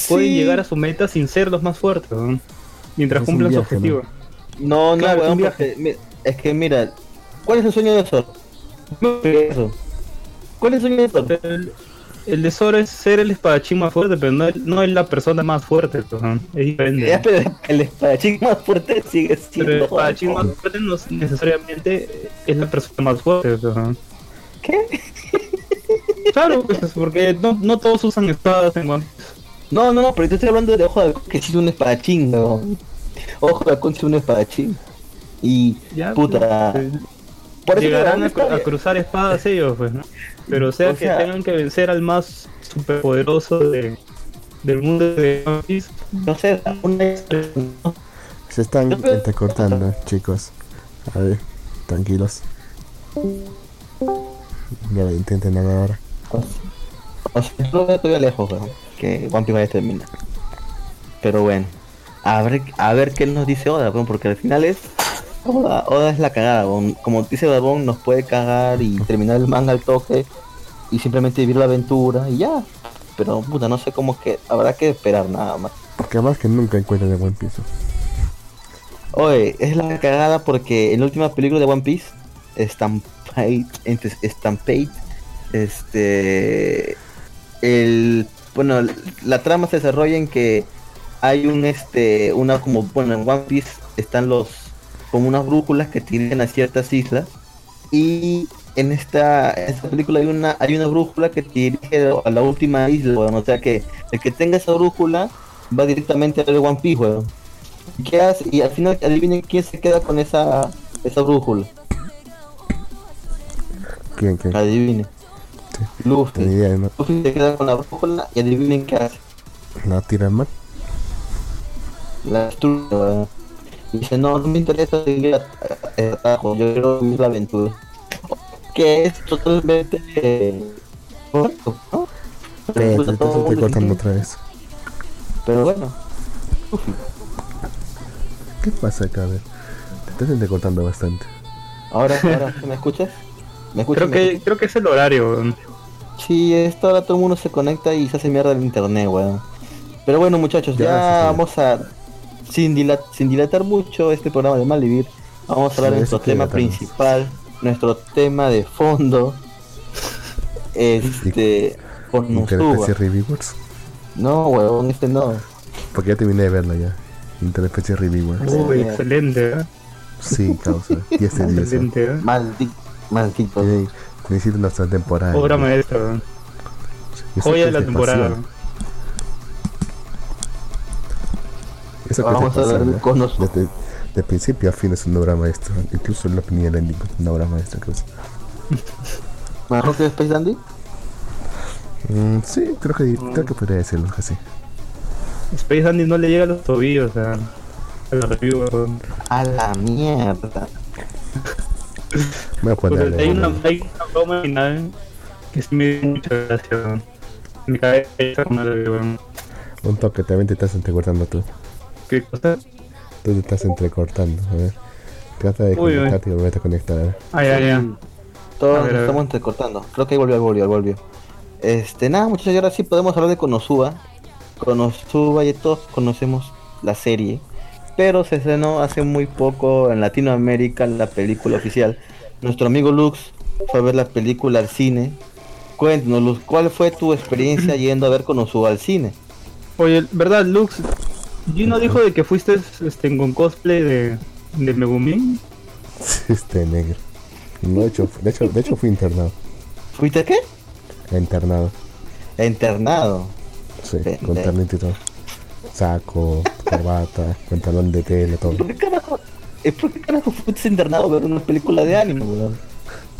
pueden llegar a su meta sin ser los más fuertes, weón. mientras cumplan su viaje, ¿no? objetivo. No, no, Claro, es weón, un viaje. porque, mi- es que mira, ¿cuál es el sueño de? Eso. ¿Cuál es el sueño de Zoro? El, Zoro es ser el espadachín más fuerte, pero no, es- no es la persona más fuerte, pues, weón. es diferente. Ya, pero el espadachín más fuerte sigue Pero siendo el espadachín más fuerte no es necesariamente es la persona más fuerte. pues. ¿Qué? Claro, pues, porque no, no todos usan espadas en One. No, no, no, pero yo estoy hablando de Ojo de Halcón que sí es un espadachín, weón. Ojo de Halcón sí es un espadachín. Y, Ya, puta... pues, por eso llegarán a, a cruzar espadas ellos, pues, ¿no? Pero o sea O que sea- tengan que vencer al más superpoderoso de, del mundo de One Piece. No sé, una Se están Yo entrecortando, chicos. A ver, tranquilos. Ya intenten hablar ahora. O sea, yo lo veo todavía lejos, que One Piece vaya a terminar. Pero bueno, a ver, a ver qué nos dice Oda, weón, porque al final es. Oda, Oda es la cagada. Como dice Babón, nos puede cagar y terminar el manga al toque y simplemente vivir la aventura y ya. Pero puta, no sé cómo que habrá que esperar nada más. Porque además que nunca encuentran el buen piso. Oye, es la cagada porque en la última película de One Piece, Stampede, entes- Stampede, este, el, bueno, la trama se desarrolla en que hay un, este, una como, bueno, en One Piece están los, como unas brújulas que te dirigen a ciertas islas y en esta, en esta película hay una, hay una brújula que te dirige a la última isla, o sea que el que tenga esa brújula va directamente a ver One Piece, weón. ¿Y ¿Qué hace? Y al final adivinen quién se queda con esa esa brújula. ¿Quién, quién? Adivinen. Ni Luffy. idea, ¿no? Luffy se queda con la brújula y adivinen qué hace. ¿La tira mal? La destruye. Dice, no, no me interesa seguir atajo, yo quiero vivir la aventura. Que es totalmente eh, correcto, ¿no? Eh, Pues, te, estoy mundo cortando otra vez. Pero bueno, ¿Qué pasa acá? A ver. Te estás entrecortando bastante. ahora, ahora, ¿me escuchas? ¿Me escuchas? Creo que, creo que es el horario, weón. Sí, esto ahora todo el mundo se conecta y se hace mierda el internet, weón. Pero bueno, muchachos, Ya, vamos a. Sin, dila- sin dilatar mucho este programa de Malvivir, vamos a hablar Sí, de nuestro tema dilatarnos. principal, nuestro tema de fondo. Este. Konosuba. Reviewers. No, weón, este no. Porque ya terminé de verlo ya. Interespecie Reviewers. Uy, excelente, ¿eh? Sí, causa. 10 de 10. excelente. ¿eh? Maldito. Maldito. Necesito nuestra temporada. Obra maestra, joya de la temporada. Eso que Vamos a hablar de. Desde, de principio a fin es una obra maestra. Incluso opening y el ending es una obra maestra, creo. ¿Mejor que Space Dandy? Mm, sí, creo que, creo que podría decirlo así. Space Dandy no le llega a los tobillos a, a la review. A la mierda. Me voy a Porque hay una, hay una broma final que sí me dio mucha gracia. Me cae con la review. Un toque, también te estás entrecortando tú. ¿Qué cosa? Tú te estás entrecortando, a ver. Trata de Uy, conectarte y volverte a conectar. a ver. Ah, ya, ya. Todos nos estamos entrecortando. Creo que ahí volvió, volvió, volvió. Este, nada, muchachos, y ahora sí podemos hablar de Konosuba. Konosuba, ya todos conocemos la serie. Pero se estrenó hace muy poco en Latinoamérica la película oficial. Nuestro amigo Lux fue a ver la película al cine. Cuéntanos, Lux, ¿cuál fue tu experiencia yendo a ver Konosuba al cine? Oye, ¿verdad, Lux? Gino dijo de que fuiste este, con cosplay de, de Megumin. Este negro. No, de hecho, de hecho, de hecho fui internado. ¿Fuiste qué? Internado. Internado. Sí, Pendejo. con ternito y todo. Saco, corbata, pantalón de tela, todo. ¿Por qué carajo? ¿Por qué carajo fuiste internado a ver una película de anime, weón?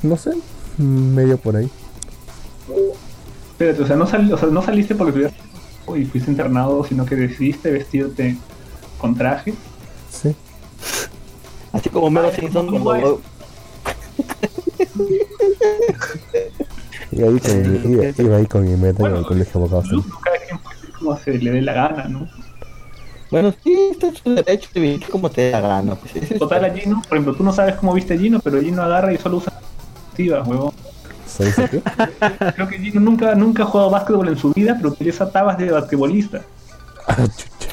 No sé, mm, medio por ahí. Espérate, o sea, no, sal- o sea, no saliste porque tuvieras y fuiste internado, sino que decidiste vestirte con traje. Sí. Así como Mero Simpson cuando... Y ahí con, iba, iba ahí con mi meta en Bueno, el colegio abogado. Cada quien puede ser como se le dé la gana, ¿no? Bueno, sí, está en su derecho de vivir como te dé la gana. Pues, es- Total a Gino, por ejemplo, tú no sabes cómo viste a Gino, pero Gino agarra y solo usa activas, huevón. ¿Se dice qué? Creo que Gino nunca, nunca ha jugado básquetbol en su vida, pero utiliza tabas de basquetbolista. Ah.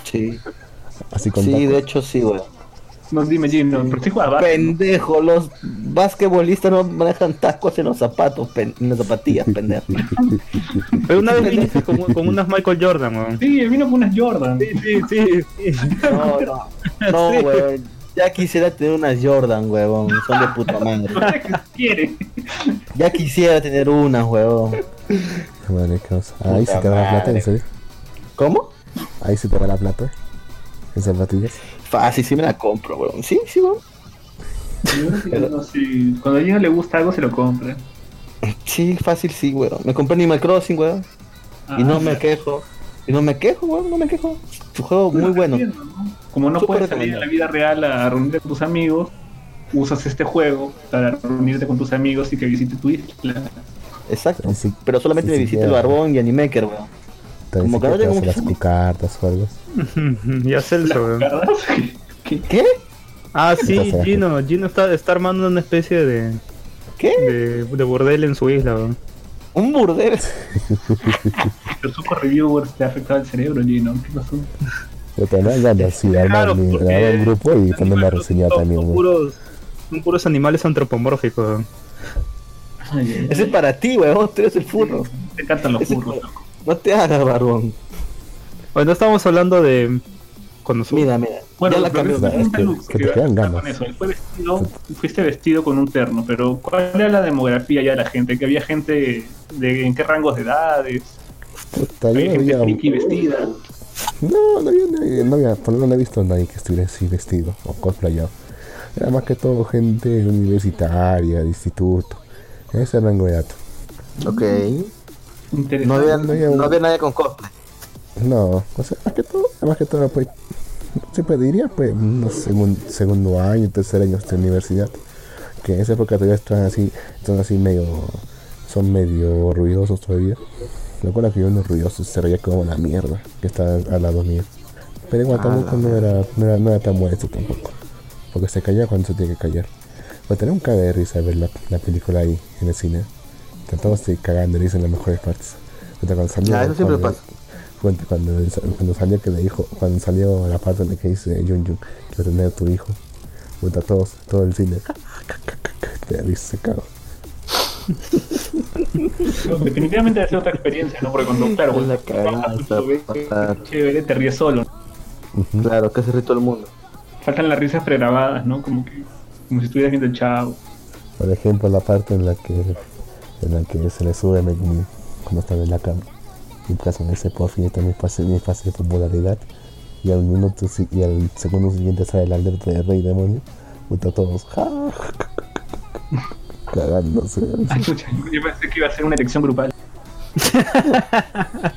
Sí, Así con sí, tacos. de hecho sí, güey. No dime Gino, pero sí juega. Pendejo, los basquetbolistas no manejan tacos en los zapatos, pen- en las zapatillas, pendejo. Pero una vez viniste con, con unas Michael Jordan, weón. Sí, vino con unas Jordan. Sí, sí, sí. No, no, no, Sí. Ya quisiera tener unas Jordan, huevón. Son de puta madre. Ya quisiera tener unas, huevón. Madre, qué cosa. Ahí Puta te va la plata, en serio. ¿Cómo? Ahí sí te va la plata. En zapatillas. Fácil, sí me la compro, huevón. Sí, sí, huevón. Sí. Cuando a Gino le gusta algo, se lo compra. Sí, fácil, sí, huevón. Me compré Animal Crossing, huevón. Y no Ah, me quejo. Y no me quejo, huevón, no me quejo. Tu juego muy bueno. entiendo, ¿no? Como no Súper puedes salir en la vida real a reunirte con tus amigos, usas este juego para reunirte con tus amigos y que visite tu isla. Exacto. Así- Pero solamente sí, visita ya. el Barbón y Animaker, weón. Como que no te tengo las cucartas o algo. ya Celso, weón. ¿Verdad? ¿Qué? ¿Qué? Ah, sí, Gino. Gino está, está armando una especie de, ¿Qué? de, de bordel en su isla, weón. Un burdel. Los super reviewers te ha afectado el cerebro, Gino. ¿Qué pasó? Te dan ganas armar, Claro, mi- armar un grupo y poner una reseña son, también, son güey. puros, son puros animales antropomórficos. Ese es para ti, weón. Tú eres el furro. Te encantan los Ese- furros, loco. No te hagas, Barbón. Bueno, estamos hablando de. Cuando su- Mira, mira. Bueno, ya la cambió. que- que te que quedan ganas. con eso. Él fue vestido, fuiste vestido con un terno, pero ¿cuál era la demografía ya de la gente? ¿Que había gente de en qué rangos de edades? Puta, yo ¿Había gente había, vestida? No, no había, nadie- no había, por lo menos no he visto a nadie que estuviera así vestido o cosplayado. Era más que todo gente universitaria, de instituto. Ese rango de edad. Ok. No había, No había un- no había nadie con cosplay. No, o sea, más que todo, más que todo, pues, siempre diría, pues, un segun- segundo año, tercer año de universidad. Que en esa época todavía están así, están así medio, son medio ruidosos todavía. Me acuerdo que yo unos ruidosos se reía como la mierda, que está al lado mío. Pero igual tampoco no era, no era, no era tan molesto tampoco. Porque se calla cuando se tiene que callar. Pues tenía un caga de risa ver la, la película ahí en el cine. Que todos se cagando de risa en las mejores partes. Cuando salió, Ya, eso siempre cuando- pasa. cuando, cuando, cuando salió que le dijo, cuando salió la parte en la que dice Jun Jun, quiero tener a tu hijo, puta todos, todo el cine, te risa, se cagó. No, definitivamente debe ser otra experiencia, ¿no? Porque cuando, claro, Es cuando la cagada, chévere, te ríes solo. Claro, que se ríe todo el mundo. Faltan las risas pregrabadas, ¿no? Como que como si estuvieras viendo el chavo. Por ejemplo, la parte en la que en la que se le sube Megumi cuando están en la cama. Y pasan ese por fin esta es mi fase, mi fase de popularidad. Y al minuto y al segundo siguiente sale la alerta de Rey Demonio. Puta todos. Cagándose. Ay, pucha, yo pensé que iba a ser una elección grupal.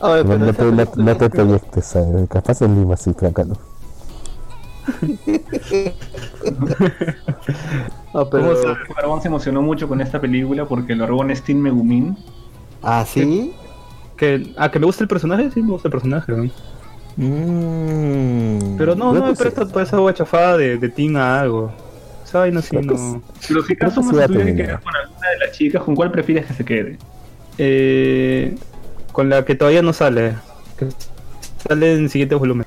No, pero no te, no, no te proyectes, ¿sabes? capaz en Lima sí, trácalo. Ah, pero... Se emocionó mucho con esta película porque el Barbón es Team Megumin. Ah, ¿sí? Que, ah, que me gusta el personaje, sí me gusta el personaje, weón. Mm. Pero no, no me presta toda esa guachafada de, de Teen a algo. Esa vaina sí Creo que no. Pero si acaso se tuviera que quedar con alguna de las chicas, ¿con cuál prefieres que se quede? Eh, con la que todavía no sale. Que sale en el siguiente volumen.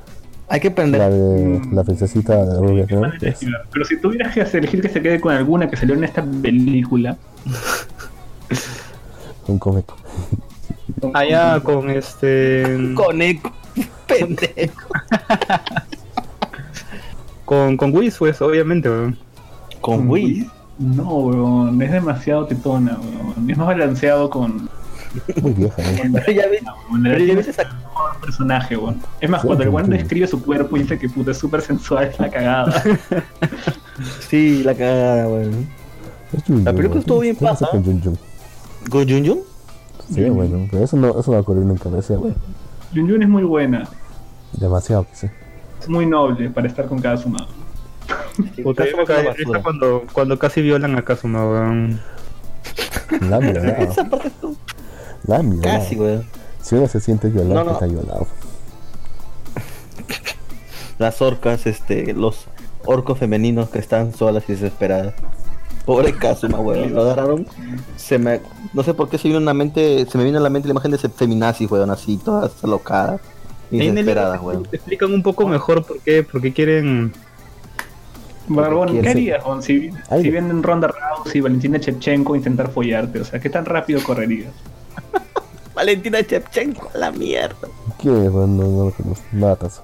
Hay que La aprender. de la princesita rubia, Es- elegir. Pero si tuvieras que elegir que se quede con alguna que salió en esta película, un comeco. Allá con este. Con eco. Pendejo. Con, con Whis, pues, obviamente, weón. Con Wiz. no, weón, es demasiado tetona, weón. Es más balanceado con, Muy vieja, ¿no? con Pero ya ves, con pero ya el ves esa... mejor personaje, weón. Es más, Sí, cuando el weón sí. describe su cuerpo y dice que puta es súper sensual, es la cagada. Sí, la cagada, weón. Es Jun La película estuvo bien ¿Qué pasa con Jun Jun? ¿Con Jun Jun? Sí, bueno, pero eso no, eso no va a ocurrir nunca, me decía, güey. Jun Jun es muy buena, Demasiado, que sí. es muy noble para estar con Kazuma. Puta, Una cuando, cuando casi violan a Kazuma, weón. La estuvo La violado. casi, weón. Si uno se siente violado, No, no. está violado. Las orcas, este, los orcos femeninos que están solas y desesperadas. Pobre Kazuma, weón. Lo agarraron. Se me. No sé por qué se vino en la mente. Se me vino a la mente la imagen de ese feminazi, weón, así, todas alocadas. Y desesperadas, weón. te explican un poco mejor por qué, por qué quieren Barbón, ¿Quién ¿qué harías, Gon? Si, vienen Ronda Rousey, Valentina Shevchenko a intentar follarte, o sea, ¿qué tan rápido correrías? Valentina Chepchenko, a la mierda. ¿Qué? Bueno, no, no lo conozco. Matas.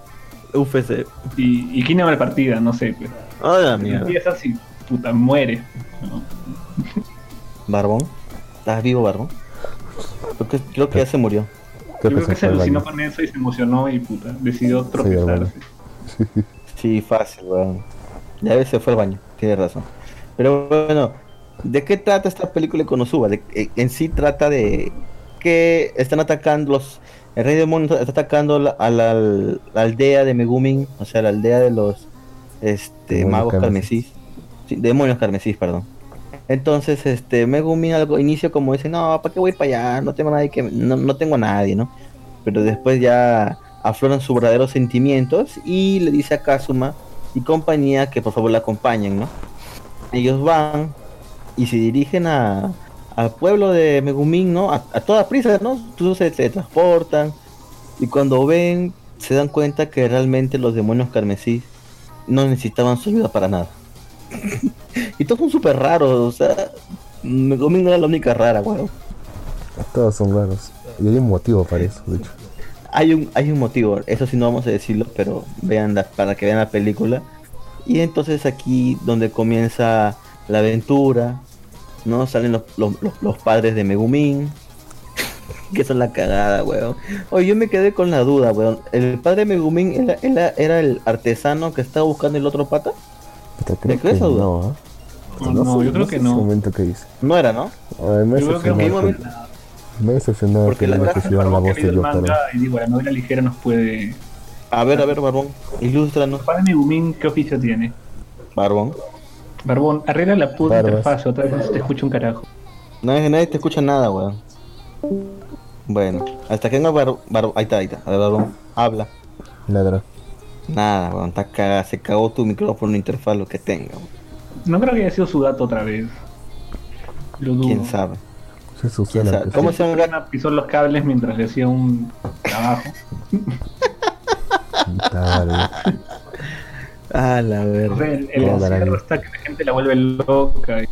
UFC. Y, y quién la partida, no sé, pues. A la mierda. Empiezas y puta, muere. ¿no? Barbón. ¿Estás vivo, Barbón? Creo que, creo que ya se murió. Creo Yo creo que se alucinó con eso y se emocionó y puta, decidió tropezarse. hermano. Sí, fácil, weón. Ya ves, se fue al baño, tiene razón. Pero bueno, ¿de qué trata esta película de Konosuba? De- eh, en sí trata de que están atacando los... El rey demonio está atacando la- a la, la aldea de Megumin, o sea, la aldea de los este, Demonios magos carmesís. Sí, demonios carmesís, perdón. Entonces, este, Megumin algo inicio como dice, no, ¿para qué voy para allá? No tengo nadie que, no, no tengo a nadie, ¿no? Pero después ya afloran sus verdaderos sentimientos y le dice a Kazuma y compañía que por favor la acompañen, ¿no? Ellos van y se dirigen a, al pueblo de Megumin, ¿no? A, toda prisa, ¿no? Todos se transportan y cuando ven se dan cuenta que realmente los demonios carmesí no necesitaban su ayuda para nada. y todos son súper raros, o sea, Megumin era la única rara, weón. Todos son raros. Y hay un motivo para eso, de hecho. Hay un, hay un motivo, eso sí no vamos a decirlo, pero vean la- para que vean la película. Y entonces aquí donde comienza la aventura, ¿no? Salen los, los, los- los padres de Megumin, que son la cagada, weón. Oye, yo me quedé con la duda, weón. ¿El padre de Megumin era, era, era el artesano que estaba buscando el otro pata? ¿Me crees que o duda? no, ¿ah? No, sé- yo creo que no. momento que hice. No era, ¿no? Yo creo que en momento- me decepcionó Porque que la Barbón voz que de manga y digo, la novela ligera nos puede... A ver, a ver, Barbón, ilústranos, Padre Megumin, ¿qué oficio tiene? Barbón. Barbón, arregla la puta Barbas. interfaz, otra vez no se te escucha un carajo. Nadie, nadie te escucha nada, weón. Bueno, hasta que venga Bar, Bar- Ahí está, ahí está. A ver, Barbón, habla. Ladra. Nada, weón, está cagada. Se cagó tu micrófono interfaz, lo que tenga. weón. No creo que haya sido su gato otra vez. Lo dudo. ¿Quién sabe? ¿Cómo se llama pisó los cables mientras le hacía un trabajo. Ah, la O sea, verdad. el, el No, encierro está que la gente la vuelve loca. y-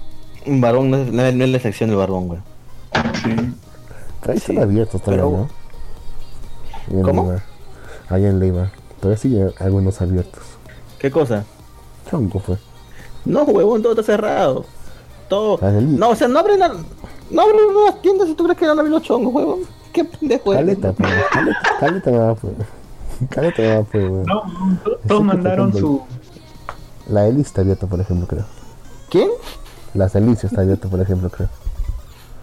Un barbón no es, no es- no es la sección del barbón, weón. Sí. Ahí Sí, están abiertos todavía, pero- ¿no? Ahí en ¿Cómo? Lima. Allá en Lima. Todavía siguen algunos abiertos. ¿Qué cosa? Chonco fue. No, huevón, todo está cerrado. Todo. No, o sea, no abren, la- no abren las tiendas si tú crees que van a abrir los chongos, huevón. Qué pendejo. Caleta, pues. Caleta, caleta nada más, pues. Caleta nada más, pues, weón. No, todos mandaron por su. La Eli está abierta, por ejemplo, creo. ¿Quién? La Celicia está abierta, por ejemplo, creo.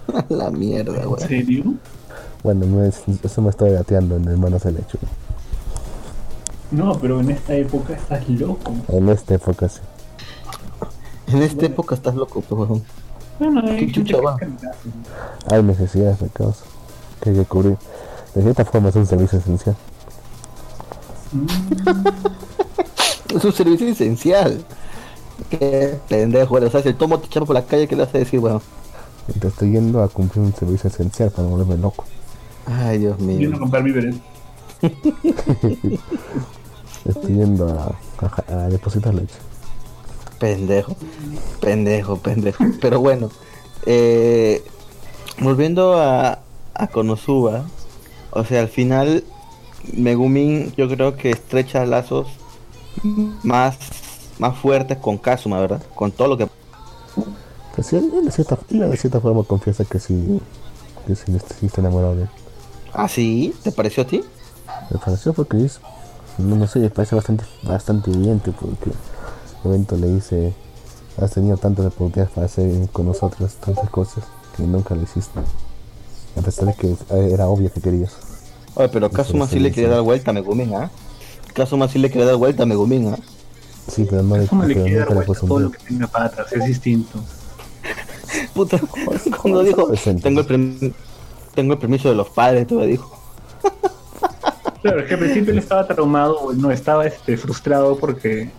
la mierda, ¿En weón. serio? Bueno, no es- eso me estoy gateando en hermanos del hecho. No, pero en esta época estás loco. En esta época sí. En esta época estás loco, pues, huevón. Bueno, hay necesidades de causa que hay que cubrir. De cierta forma es un servicio esencial. Es un servicio esencial. Qué pendejo. O sea, si el tomo te por la calle, ¿qué le vas a decir, weón? Entonces estoy yendo a cumplir un servicio esencial para no volverme loco. Ay, Dios Yendo a mío. comprar víveres. Estoy yendo a, a- a depositar leche. Pendejo. Pendejo, pendejo. Pero bueno. Eh, volviendo a, a Konosuba. O sea, al final Megumin yo creo que estrecha lazos más, más fuertes con Kazuma, ¿verdad? Con todo lo que... Pues sí, él, de cierta, él de cierta forma confiesa que sí, que sí, sí está enamorado de él. ¿Ah, sí? ¿Te pareció a ti? Me pareció porque es, no, no sé, me parece bastante, bastante evidente porque momento le dice, Has tenido tantas oportunidades para hacer con nosotros tantas cosas que nunca lo hiciste. A pesar de que era obvio que querías. Oye, pero Kazuma sí le quería dar vuelta a Megumin, ¿ah? Kazuma sí le quería dar vuelta a Megumin, ¿ah? Sí, pero no le, ¿Cómo le pero quiere dar vuelta todo lo que tenga patas? Es distinto. Puta, cuando dijo, tengo el, tengo el permiso de los padres, tú me dijo. Claro, es que al principio él estaba traumado, no, estaba este, frustrado porque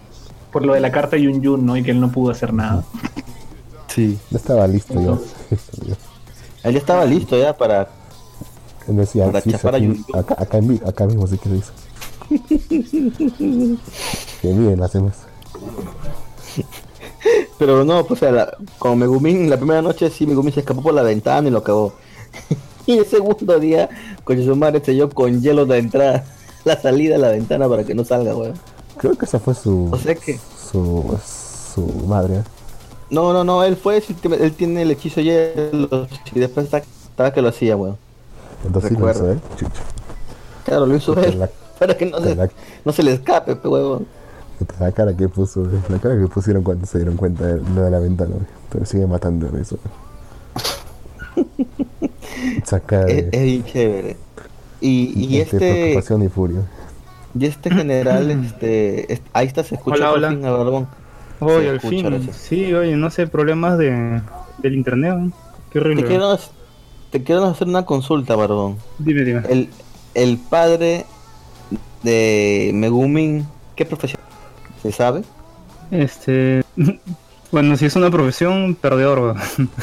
por lo de la carta Yun Yun, ¿no? Y que él no pudo hacer nada. Sí. No estaba listo ya. Él ya estaba listo ya para... Él decía, Para sí, chapar a aquí- Yun Yun. acá, acá, acá mismo sí que lo hizo. que bien, hacemos. Pero no, pues o sea, la- con Megumin, la primera noche sí Megumin se escapó por la ventana y lo acabó. y el segundo día, con su madre selló con hielo la entrada, la salida a la ventana para que no salga, weón. Creo que esa fue su, O sea que... su, su madre. ¿eh? No, no, no, él fue, él tiene el hechizo hielo y después estaba que lo hacía, weón. Entonces sí lo Recuerdo. hizo, ¿eh? Chucho. Claro, lo hizo él, la- para que no se, la- no se le escape, puta, La cara que puso, ¿eh? la cara que pusieron cuando se dieron cuenta de lo de la ventana, ¿eh? pero sigue matando de eso. Esa cara Es, de, es bien chévere. Y, y de este preocupación y furia. Y este general, este, es- ahí está, se escucha Hola, por hola. fin Barbón. Oye, al fin. gracias. Sí, oye, no sé, problemas de, del internet. Qué horrible. Te quiero, te quiero hacer una consulta, Barbón. Dime, dime. El, el padre de Megumin, ¿qué profesión? ¿Se sabe? Este. Bueno, si es una profesión, perdedor,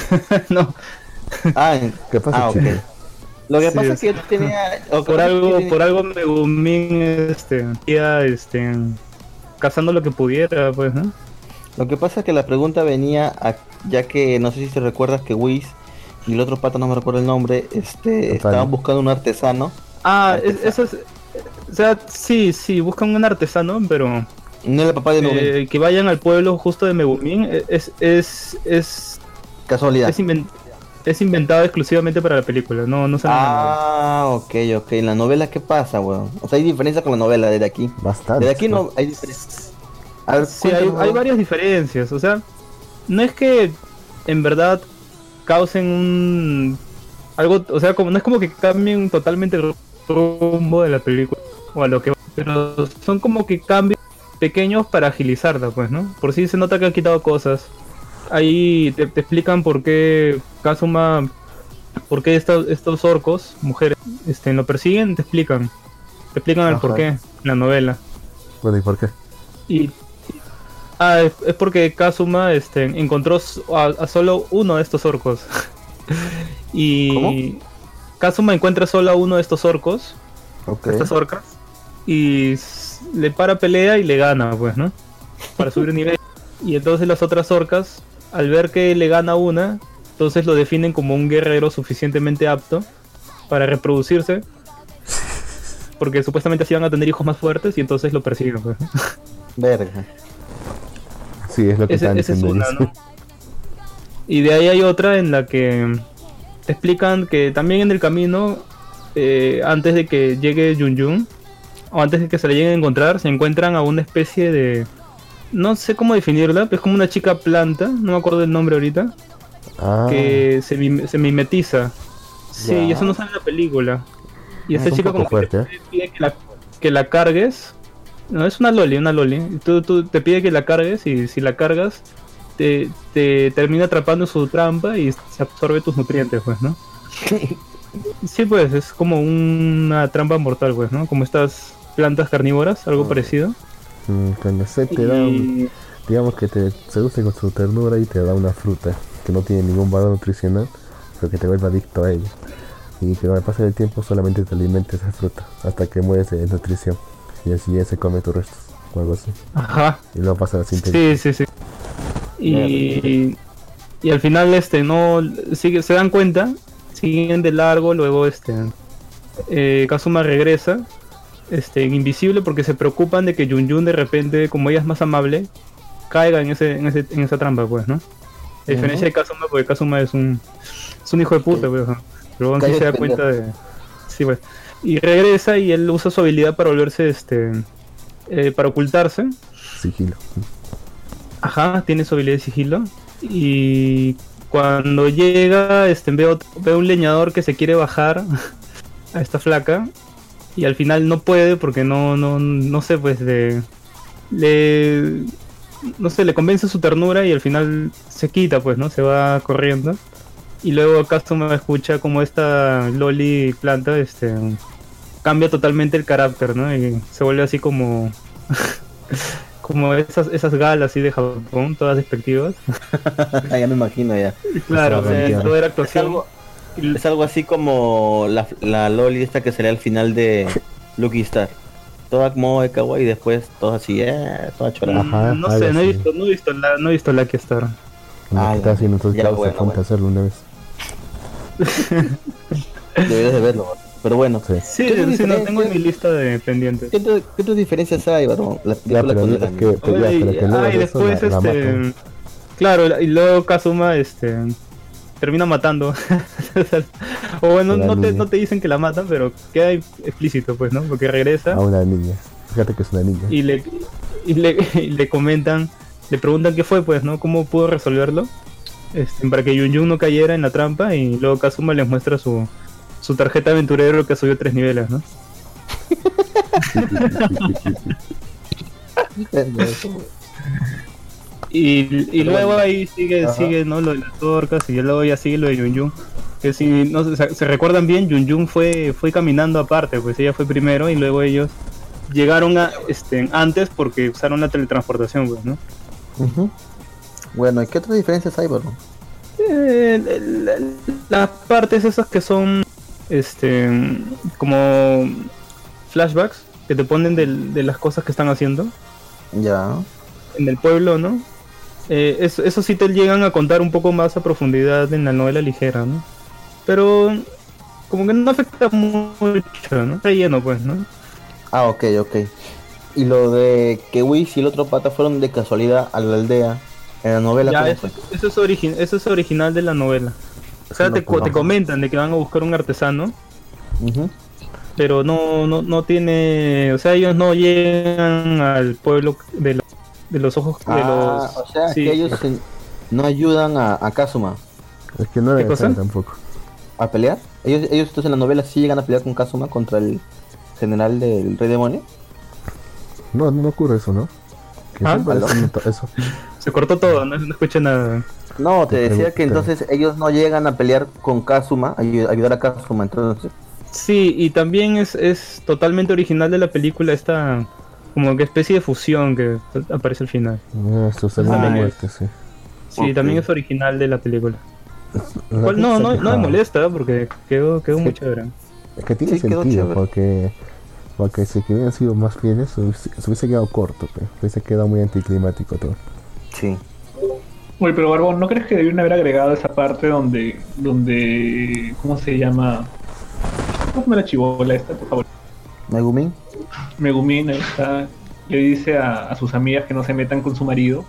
no, Ah, en- ¿Qué pasa, ah, ok. Lo que Sí, pasa es que yo tenía... o por algo, tiene- por algo Megumin, este, este, cazando lo que pudiera, pues, ¿no? Lo que pasa es que la pregunta venía a- ya que no sé si te recuerdas que Whis y el otro pata no me recuerdo el nombre, este, estaban buscando un artesano. Ah, es- Artesano. eso es. O sea, sí, sí, buscan un artesano, pero No el papá de eh, que vayan al pueblo justo de Megumin es, es, es, casualidad. es, es inventado exclusivamente para la película, no, no sale en la novela. Ah, ok, ok. En la novela, ¿qué pasa, weón? O sea, hay diferencia con la novela desde aquí. Bastante. Desde aquí no hay diferencia. A ver, Sí, hay, hay varias diferencias. O sea, no es que en verdad causen un. algo. O sea, como no es como que cambien totalmente el rumbo de la película o a lo que. Pero son como que cambios pequeños para agilizarla, pues, ¿no? Por si se nota que han quitado cosas. Ahí te, te explican por qué Kazuma. por qué estos, estos orcos, mujeres, este, lo persiguen, te explican. Te explican el por qué en la novela. Bueno, ¿y por qué? Y ah, es, es porque Kazuma este, encontró a, a solo uno de estos orcos. y Kazuma encuentra solo a uno de estos orcos, Ok. estas orcas, y le para pelea y le gana, pues, ¿no? Para subir nivel. Y entonces las otras orcas, al ver que le gana una, entonces lo definen como un guerrero suficientemente apto para reproducirse. Porque supuestamente así van a tener hijos más fuertes y entonces lo persiguen. Pues. Verga. Sí, es lo que Ese, están es diciendo. una. Y de ahí hay otra en la que te explican que también en el camino, eh, antes de que llegue Yun Yun, o antes de que se le lleguen a encontrar, se encuentran a una especie de... No sé cómo definirla, pero es como una chica planta, no me acuerdo del nombre ahorita, Ah, que se, mim- se mimetiza. Sí, y eso no sale en la película. Y Ah, esta es un chica como que te pide que la, que la cargues. No, es una loli, una loli. Tú, tú te pide que la cargues y si la cargas, te, te termina atrapando su trampa y se absorbe tus nutrientes, pues, ¿no? Sí, pues, es como una trampa mortal, pues, ¿no? Como estas plantas carnívoras, algo parecido. Mm, cuando se te da, un- digamos que te seduce con su ternura y te da una fruta que no tiene ningún valor nutricional, pero que te vuelve adicto a ella. Y que con el paso del tiempo solamente te alimenta esa fruta hasta que mueres de desnutrición. Y así ya se come tus restos o algo así. Ajá. Y luego pasa la síntesis. Sí, sí, sí. Y, y al final este no sigue, se dan cuenta, siguen de largo, luego este eh, Kazuma regresa este invisible porque se preocupan de que Yun Yun de repente, como ella es más amable, caiga en ese, en ese, en esa trampa, pues, ¿no? A diferencia de Kazuma, porque Kazuma es un es un hijo de puta, pues, ¿no? pero aún sí se da cuenta de sí, pues. Y regresa y él usa su habilidad para volverse este eh, para ocultarse Sigilo. Ajá, tiene su habilidad de sigilo. Y cuando llega, este, veo, veo un leñador que se quiere bajar a esta flaca. Y al final no puede porque no, no, no sé, pues de. Le. No sé, le convence su ternura y al final se quita, pues, ¿no? Se va corriendo. Y luego Kazuma escucha como esta Loli planta, este. Cambia totalmente el carácter, ¿no? Y se vuelve así como. como esas, esas galas así de Japón, todas despectivas. ya me imagino ya. Claro, o sea, Entiendo. todo era actuación. Es algo así como la, la Loli esta que salía al final de Lucky Star. Toda como de kawaii y después todo así, eh, toda chorada. Ajá, no sé, no he visto, no he visto la, no he visto Lucky Star. Ah, está entonces Ya, bueno, bueno. hacerlo una vez. Deberías de verlo. Pero bueno, Sí. Sí, ¿Qué sí, no tengo en mi lista de pendientes. ¿qué, otro- qué otras diferencias hay, varón? La Ya, película pero con no- el es anime. que, pero ya, Oye, pero que luego ah, y eso después la- este claro y luego Kazuma este termina matando. O bueno no te, no te dicen que la matan pero queda explícito pues no porque regresa. A una niña. Fíjate que es una niña. y le y le, y le comentan le preguntan qué fue pues no cómo pudo resolverlo este, para que Yun Yun no cayera en la trampa y luego Kazuma les muestra su su tarjeta aventurero que subió tres niveles no Y, y luego ahí sigue, Ajá. sigue ¿no? lo de las orcas y luego ya sigue lo de Yun Yun. Que si no se, se recuerdan bien, Yun Yun fue, fue caminando aparte, pues ella fue primero y luego ellos llegaron a, este, antes porque usaron la teletransportación, pues, ¿no? Bueno, ¿y qué otras diferencias hay, varón? Eh, las partes esas que son este como flashbacks que te ponen del- de las cosas que están haciendo Ya. en el pueblo, ¿no? Eh, eso, eso sí te llegan a contar un poco más a profundidad en la novela ligera, ¿no? Pero como que no afecta mucho, ¿no? Relleno, pues, ¿no? Ah, ok, ok. Y lo de que Whis y el otro pata fueron de casualidad a la aldea en la novela. Ya, ¿cómo eso, es origi- eso es original de la novela. O sea, No, te, te comentan de que van a buscar un artesano, pero no, no, no tiene... O sea, ellos no llegan al pueblo de, lo- de los ojos de Ah, los... o sea, sí. que ellos se- no ayudan a, a Kazuma Es que no necesario tampoco. a pelear. Ellos, ellos entonces en la novela sí llegan a pelear con Kazuma contra el general del Rey Demonio. No, no ocurre eso, ¿no? Ah, eso. Se cortó todo, no, no escuché nada. No, te Te decía que entonces ellos no llegan a pelear con Kazuma, a ayu- ayudar a Kazuma, entonces. Sí, y también es, es totalmente original de la película esta como que especie de fusión que aparece al final. Ah, su segunda Ah, muerte, sí. Sí, también es original de la película. La Cual gente no, no, no me molesta porque quedó, quedó Sí. muy chévere. Es que tiene Sí, sentido, porque, porque si hubieran sido más fieles, se hubiese, se hubiese quedado corto, pero hubiese quedado muy anticlimático todo. Sí. Oye, pero Barbón, ¿no crees que debieron haber agregado esa parte donde, donde, ¿cómo se llama? ¿Cómo se llama la chivola esta, por favor? Megumin. Megumin, ahí está, le dice a, a sus amigas que no se metan con su marido.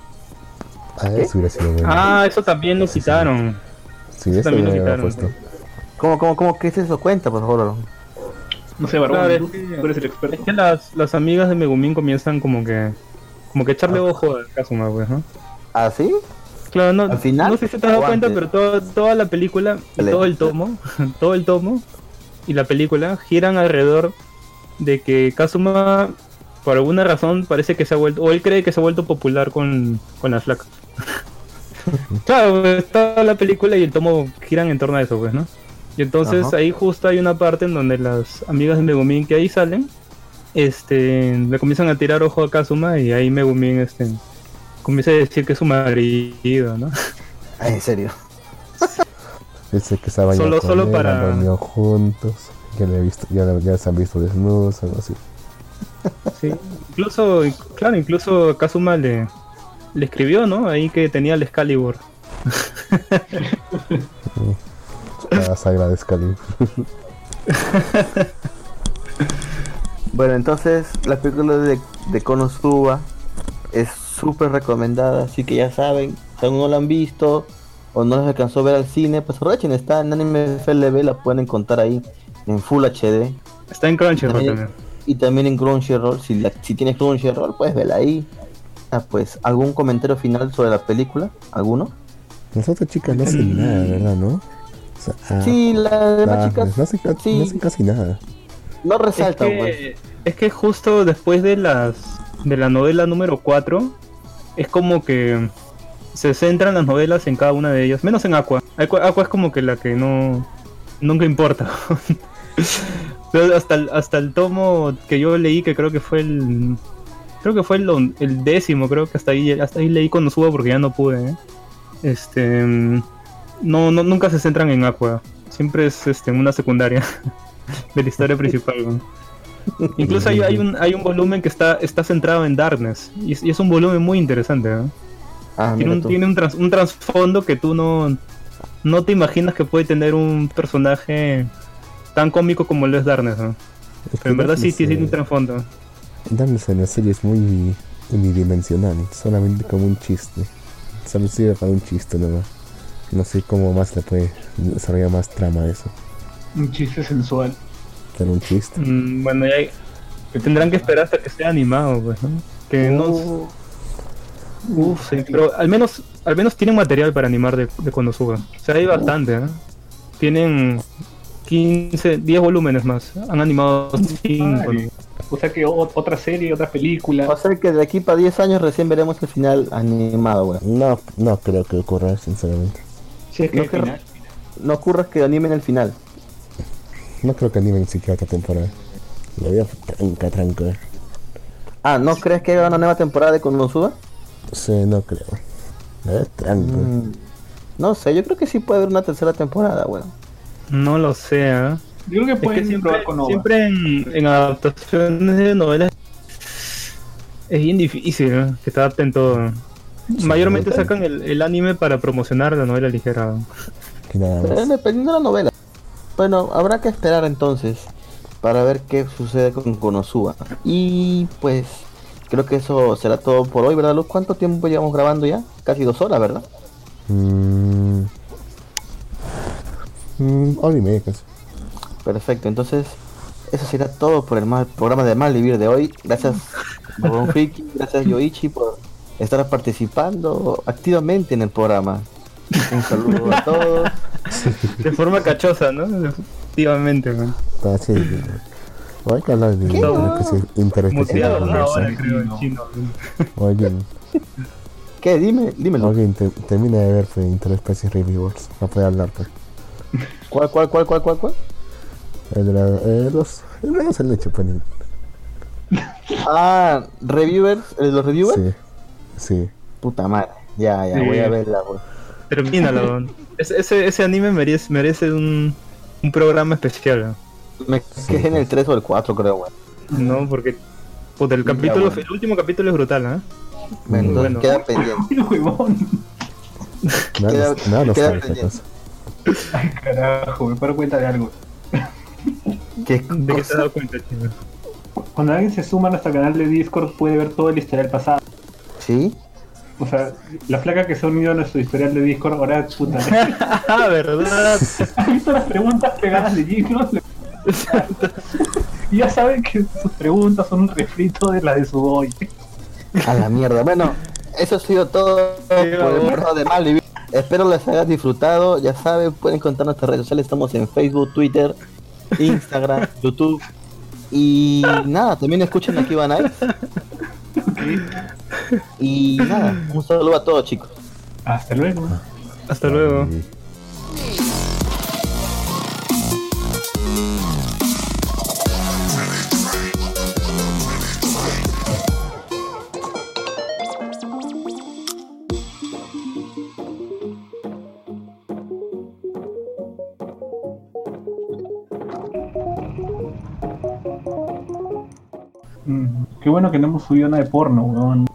Ah, eso hubiera sido bueno. Ah, eso también lo Sí, sí. quitaron. sí, eso también lo. ¿Cómo, cómo, cómo? ¿Qué es eso? Cuenta, por favor. No sé, Barbón, Claro, tú, es que- tú eres el experto. Es que las, las amigas de Megumin comienzan como que como que echarle ojo a Kazuma, pues, ¿no? ¿Ah, sí? Claro, no, ¿Al final no sé si te has dado cuenta, pero todo- toda la película, todo el tomo, todo el tomo y la película giran alrededor de que Kazuma, por alguna razón, parece que se ha vuelto, o él cree que se ha vuelto popular con, con las flacas. claro, está la película y el tomo giran en torno a eso, pues, ¿no? Y entonces Ajá. ahí justo hay una parte en donde las amigas de Megumin que ahí salen, este, le comienzan a tirar ojo a Kazuma y ahí Megumin, este, comienza a decir que es su marido, ¿no? Ay, en serio. Dice que Solo- ya con solo él, para- juntos, que le he visto, ya, ya se han visto desnudos, algo así. Sí, incluso, claro, incluso Kazuma le, le escribió, ¿no? Ahí que tenía el Excalibur. La sagra de Excalibur. Bueno, entonces la película de, de Konosuba es súper recomendada, así que ya saben, si aún no la han visto o no les alcanzó a ver al cine, pues aprovechen, está en Anime FLB, la pueden encontrar ahí en Full HD Está en Crunchyroll También- también. y también en Crunchyroll, si, la- si tienes Crunchyroll, pues vela ahí. Ah, pues, ¿algún comentario final sobre la película? ¿Alguno? Las otras chicas no hacen nada, ¿verdad? ¿no? O sea, ah, Sí, las demás ah, chicas no hacen, ca- sí. no hacen casi nada. no Es resaltan, pues. que, es que justo después de las de la novela número 4 es como que se centran las novelas en cada una de ellas, menos en Aqua. Aqua, Aqua es como que la que no nunca importa. Hasta el, hasta el tomo que yo leí que creo que fue el creo que fue el, décimo, creo que hasta ahí hasta ahí leí cuando subo porque ya no pude. ¿eh? Este no, no nunca se centran en Aqua. Siempre es este una secundaria de la historia principal. ¿no? Incluso hay, hay un, hay un volumen que está, está centrado en Darkness. Y es, y es un volumen muy interesante. ¿no? Ah, Tiene, un, tiene un, trans- un trasfondo que tú no, no te imaginas que puede tener un personaje tan cómico como lo es Darkness. ¿no? Es Pero en verdad sí, sí tiene un trasfondo. Darkness en la serie es muy unidimensional, solamente como un chiste. Solo sirve para un chiste nomás. No sé cómo más le puede desarrollar más trama a eso. Un chiste sensual. Pero un chiste. Mm, bueno, ya hay- tendrán que esperar hasta que sea animado, pues, ¿no? Que no... Uh, Uf, sí, pero al menos, al menos tienen material para animar de, de cuando suba. O sea, hay bastante, ¿eh? Tienen 15, 10 volúmenes más. Han animado 5. Ay, O sea que o- otra serie, otra película. Va a ser que de aquí para 10 años recién veremos el final animado, weón. No, no creo que ocurra, sinceramente. Si es que no al creo- final- No ocurra que animen el final. No creo que animen siquiera otra temporada. Lo veo tranca, tranca. Ah, ¿no crees que haya una nueva temporada de Konosuba? Sí, no creo. Lo veo tranca. Mm, no sé, yo creo que sí puede haber una tercera temporada, weón. No lo sé, ¿eh? Yo creo que Es pueden que siempre, probar con Nova. siempre en, en adaptaciones de novelas es bien difícil ¿eh? que te adapten todo. Mayormente sacan el, el anime para promocionar la novela ligera. Pero dependiendo de la novela. Bueno, habrá que esperar entonces para ver qué sucede con Konosuba. Y pues creo que eso será todo por hoy, ¿verdad, Luz? ¿Cuánto tiempo llevamos grabando ya? Casi dos horas, ¿verdad? Mm. Mm, hora y media casi. Perfecto, entonces eso será todo por el mal, programa de Mal Vivir de hoy. Gracias, Bobón Friki, gracias Yoichi por estar participando activamente en el programa. Un saludo a todos. De forma cachosa, ¿no? Efectivamente, man. Está así. Hay que hablar de interespecial. Alguien, ¿Qué? Dime, dímelo. alguien te- termina de ver Interespecies Reviewers. No puede hablar, pues. ¿Cuál, cuál, cuál, cuál, cuál, cuál? El de la, eh, los. El de los el leche, pues. Ah, reviewers, ¿el de los reviewers. Sí. Sí. Puta madre. Ya, ya, Sí. voy a verla, weón. Termínalo. Ese, ese, ese anime merece, merece un, un programa especial, ¿no? Me quedé en el 3 o el 4, creo, weón. ¿no? Porque puta, el capítulo, bueno. el último capítulo es brutal, ¿eh? Bueno, Bueno. queda pendiente. Queda- nada nos queda pendiente. Ay, carajo, me paro cuenta de algo. ¿Qué ¿De qué te has dado cuenta, chino? Cuando alguien se suma a nuestro canal de Discord puede ver todo el historial pasado. ¿Sí? O sea, la flaca que se ha unido a nuestro historial de Discord ahora puta. Ah, ¿verdad? ¿Has visto las preguntas pegadas de Gino? Y ya saben que sus preguntas son un refrito de la de su boy. A la mierda. Bueno, eso ha sido todo por el de Mal. Espero les hayas disfrutado. Ya saben, pueden encontrar nuestras redes sociales. Estamos en Facebook, Twitter, Instagram, YouTube. Y nada, también escuchen aquí Van Y nada, un saludo a todos, chicos. Hasta luego. Hasta luego. Qué bueno que no hemos subido nada de porno, weón.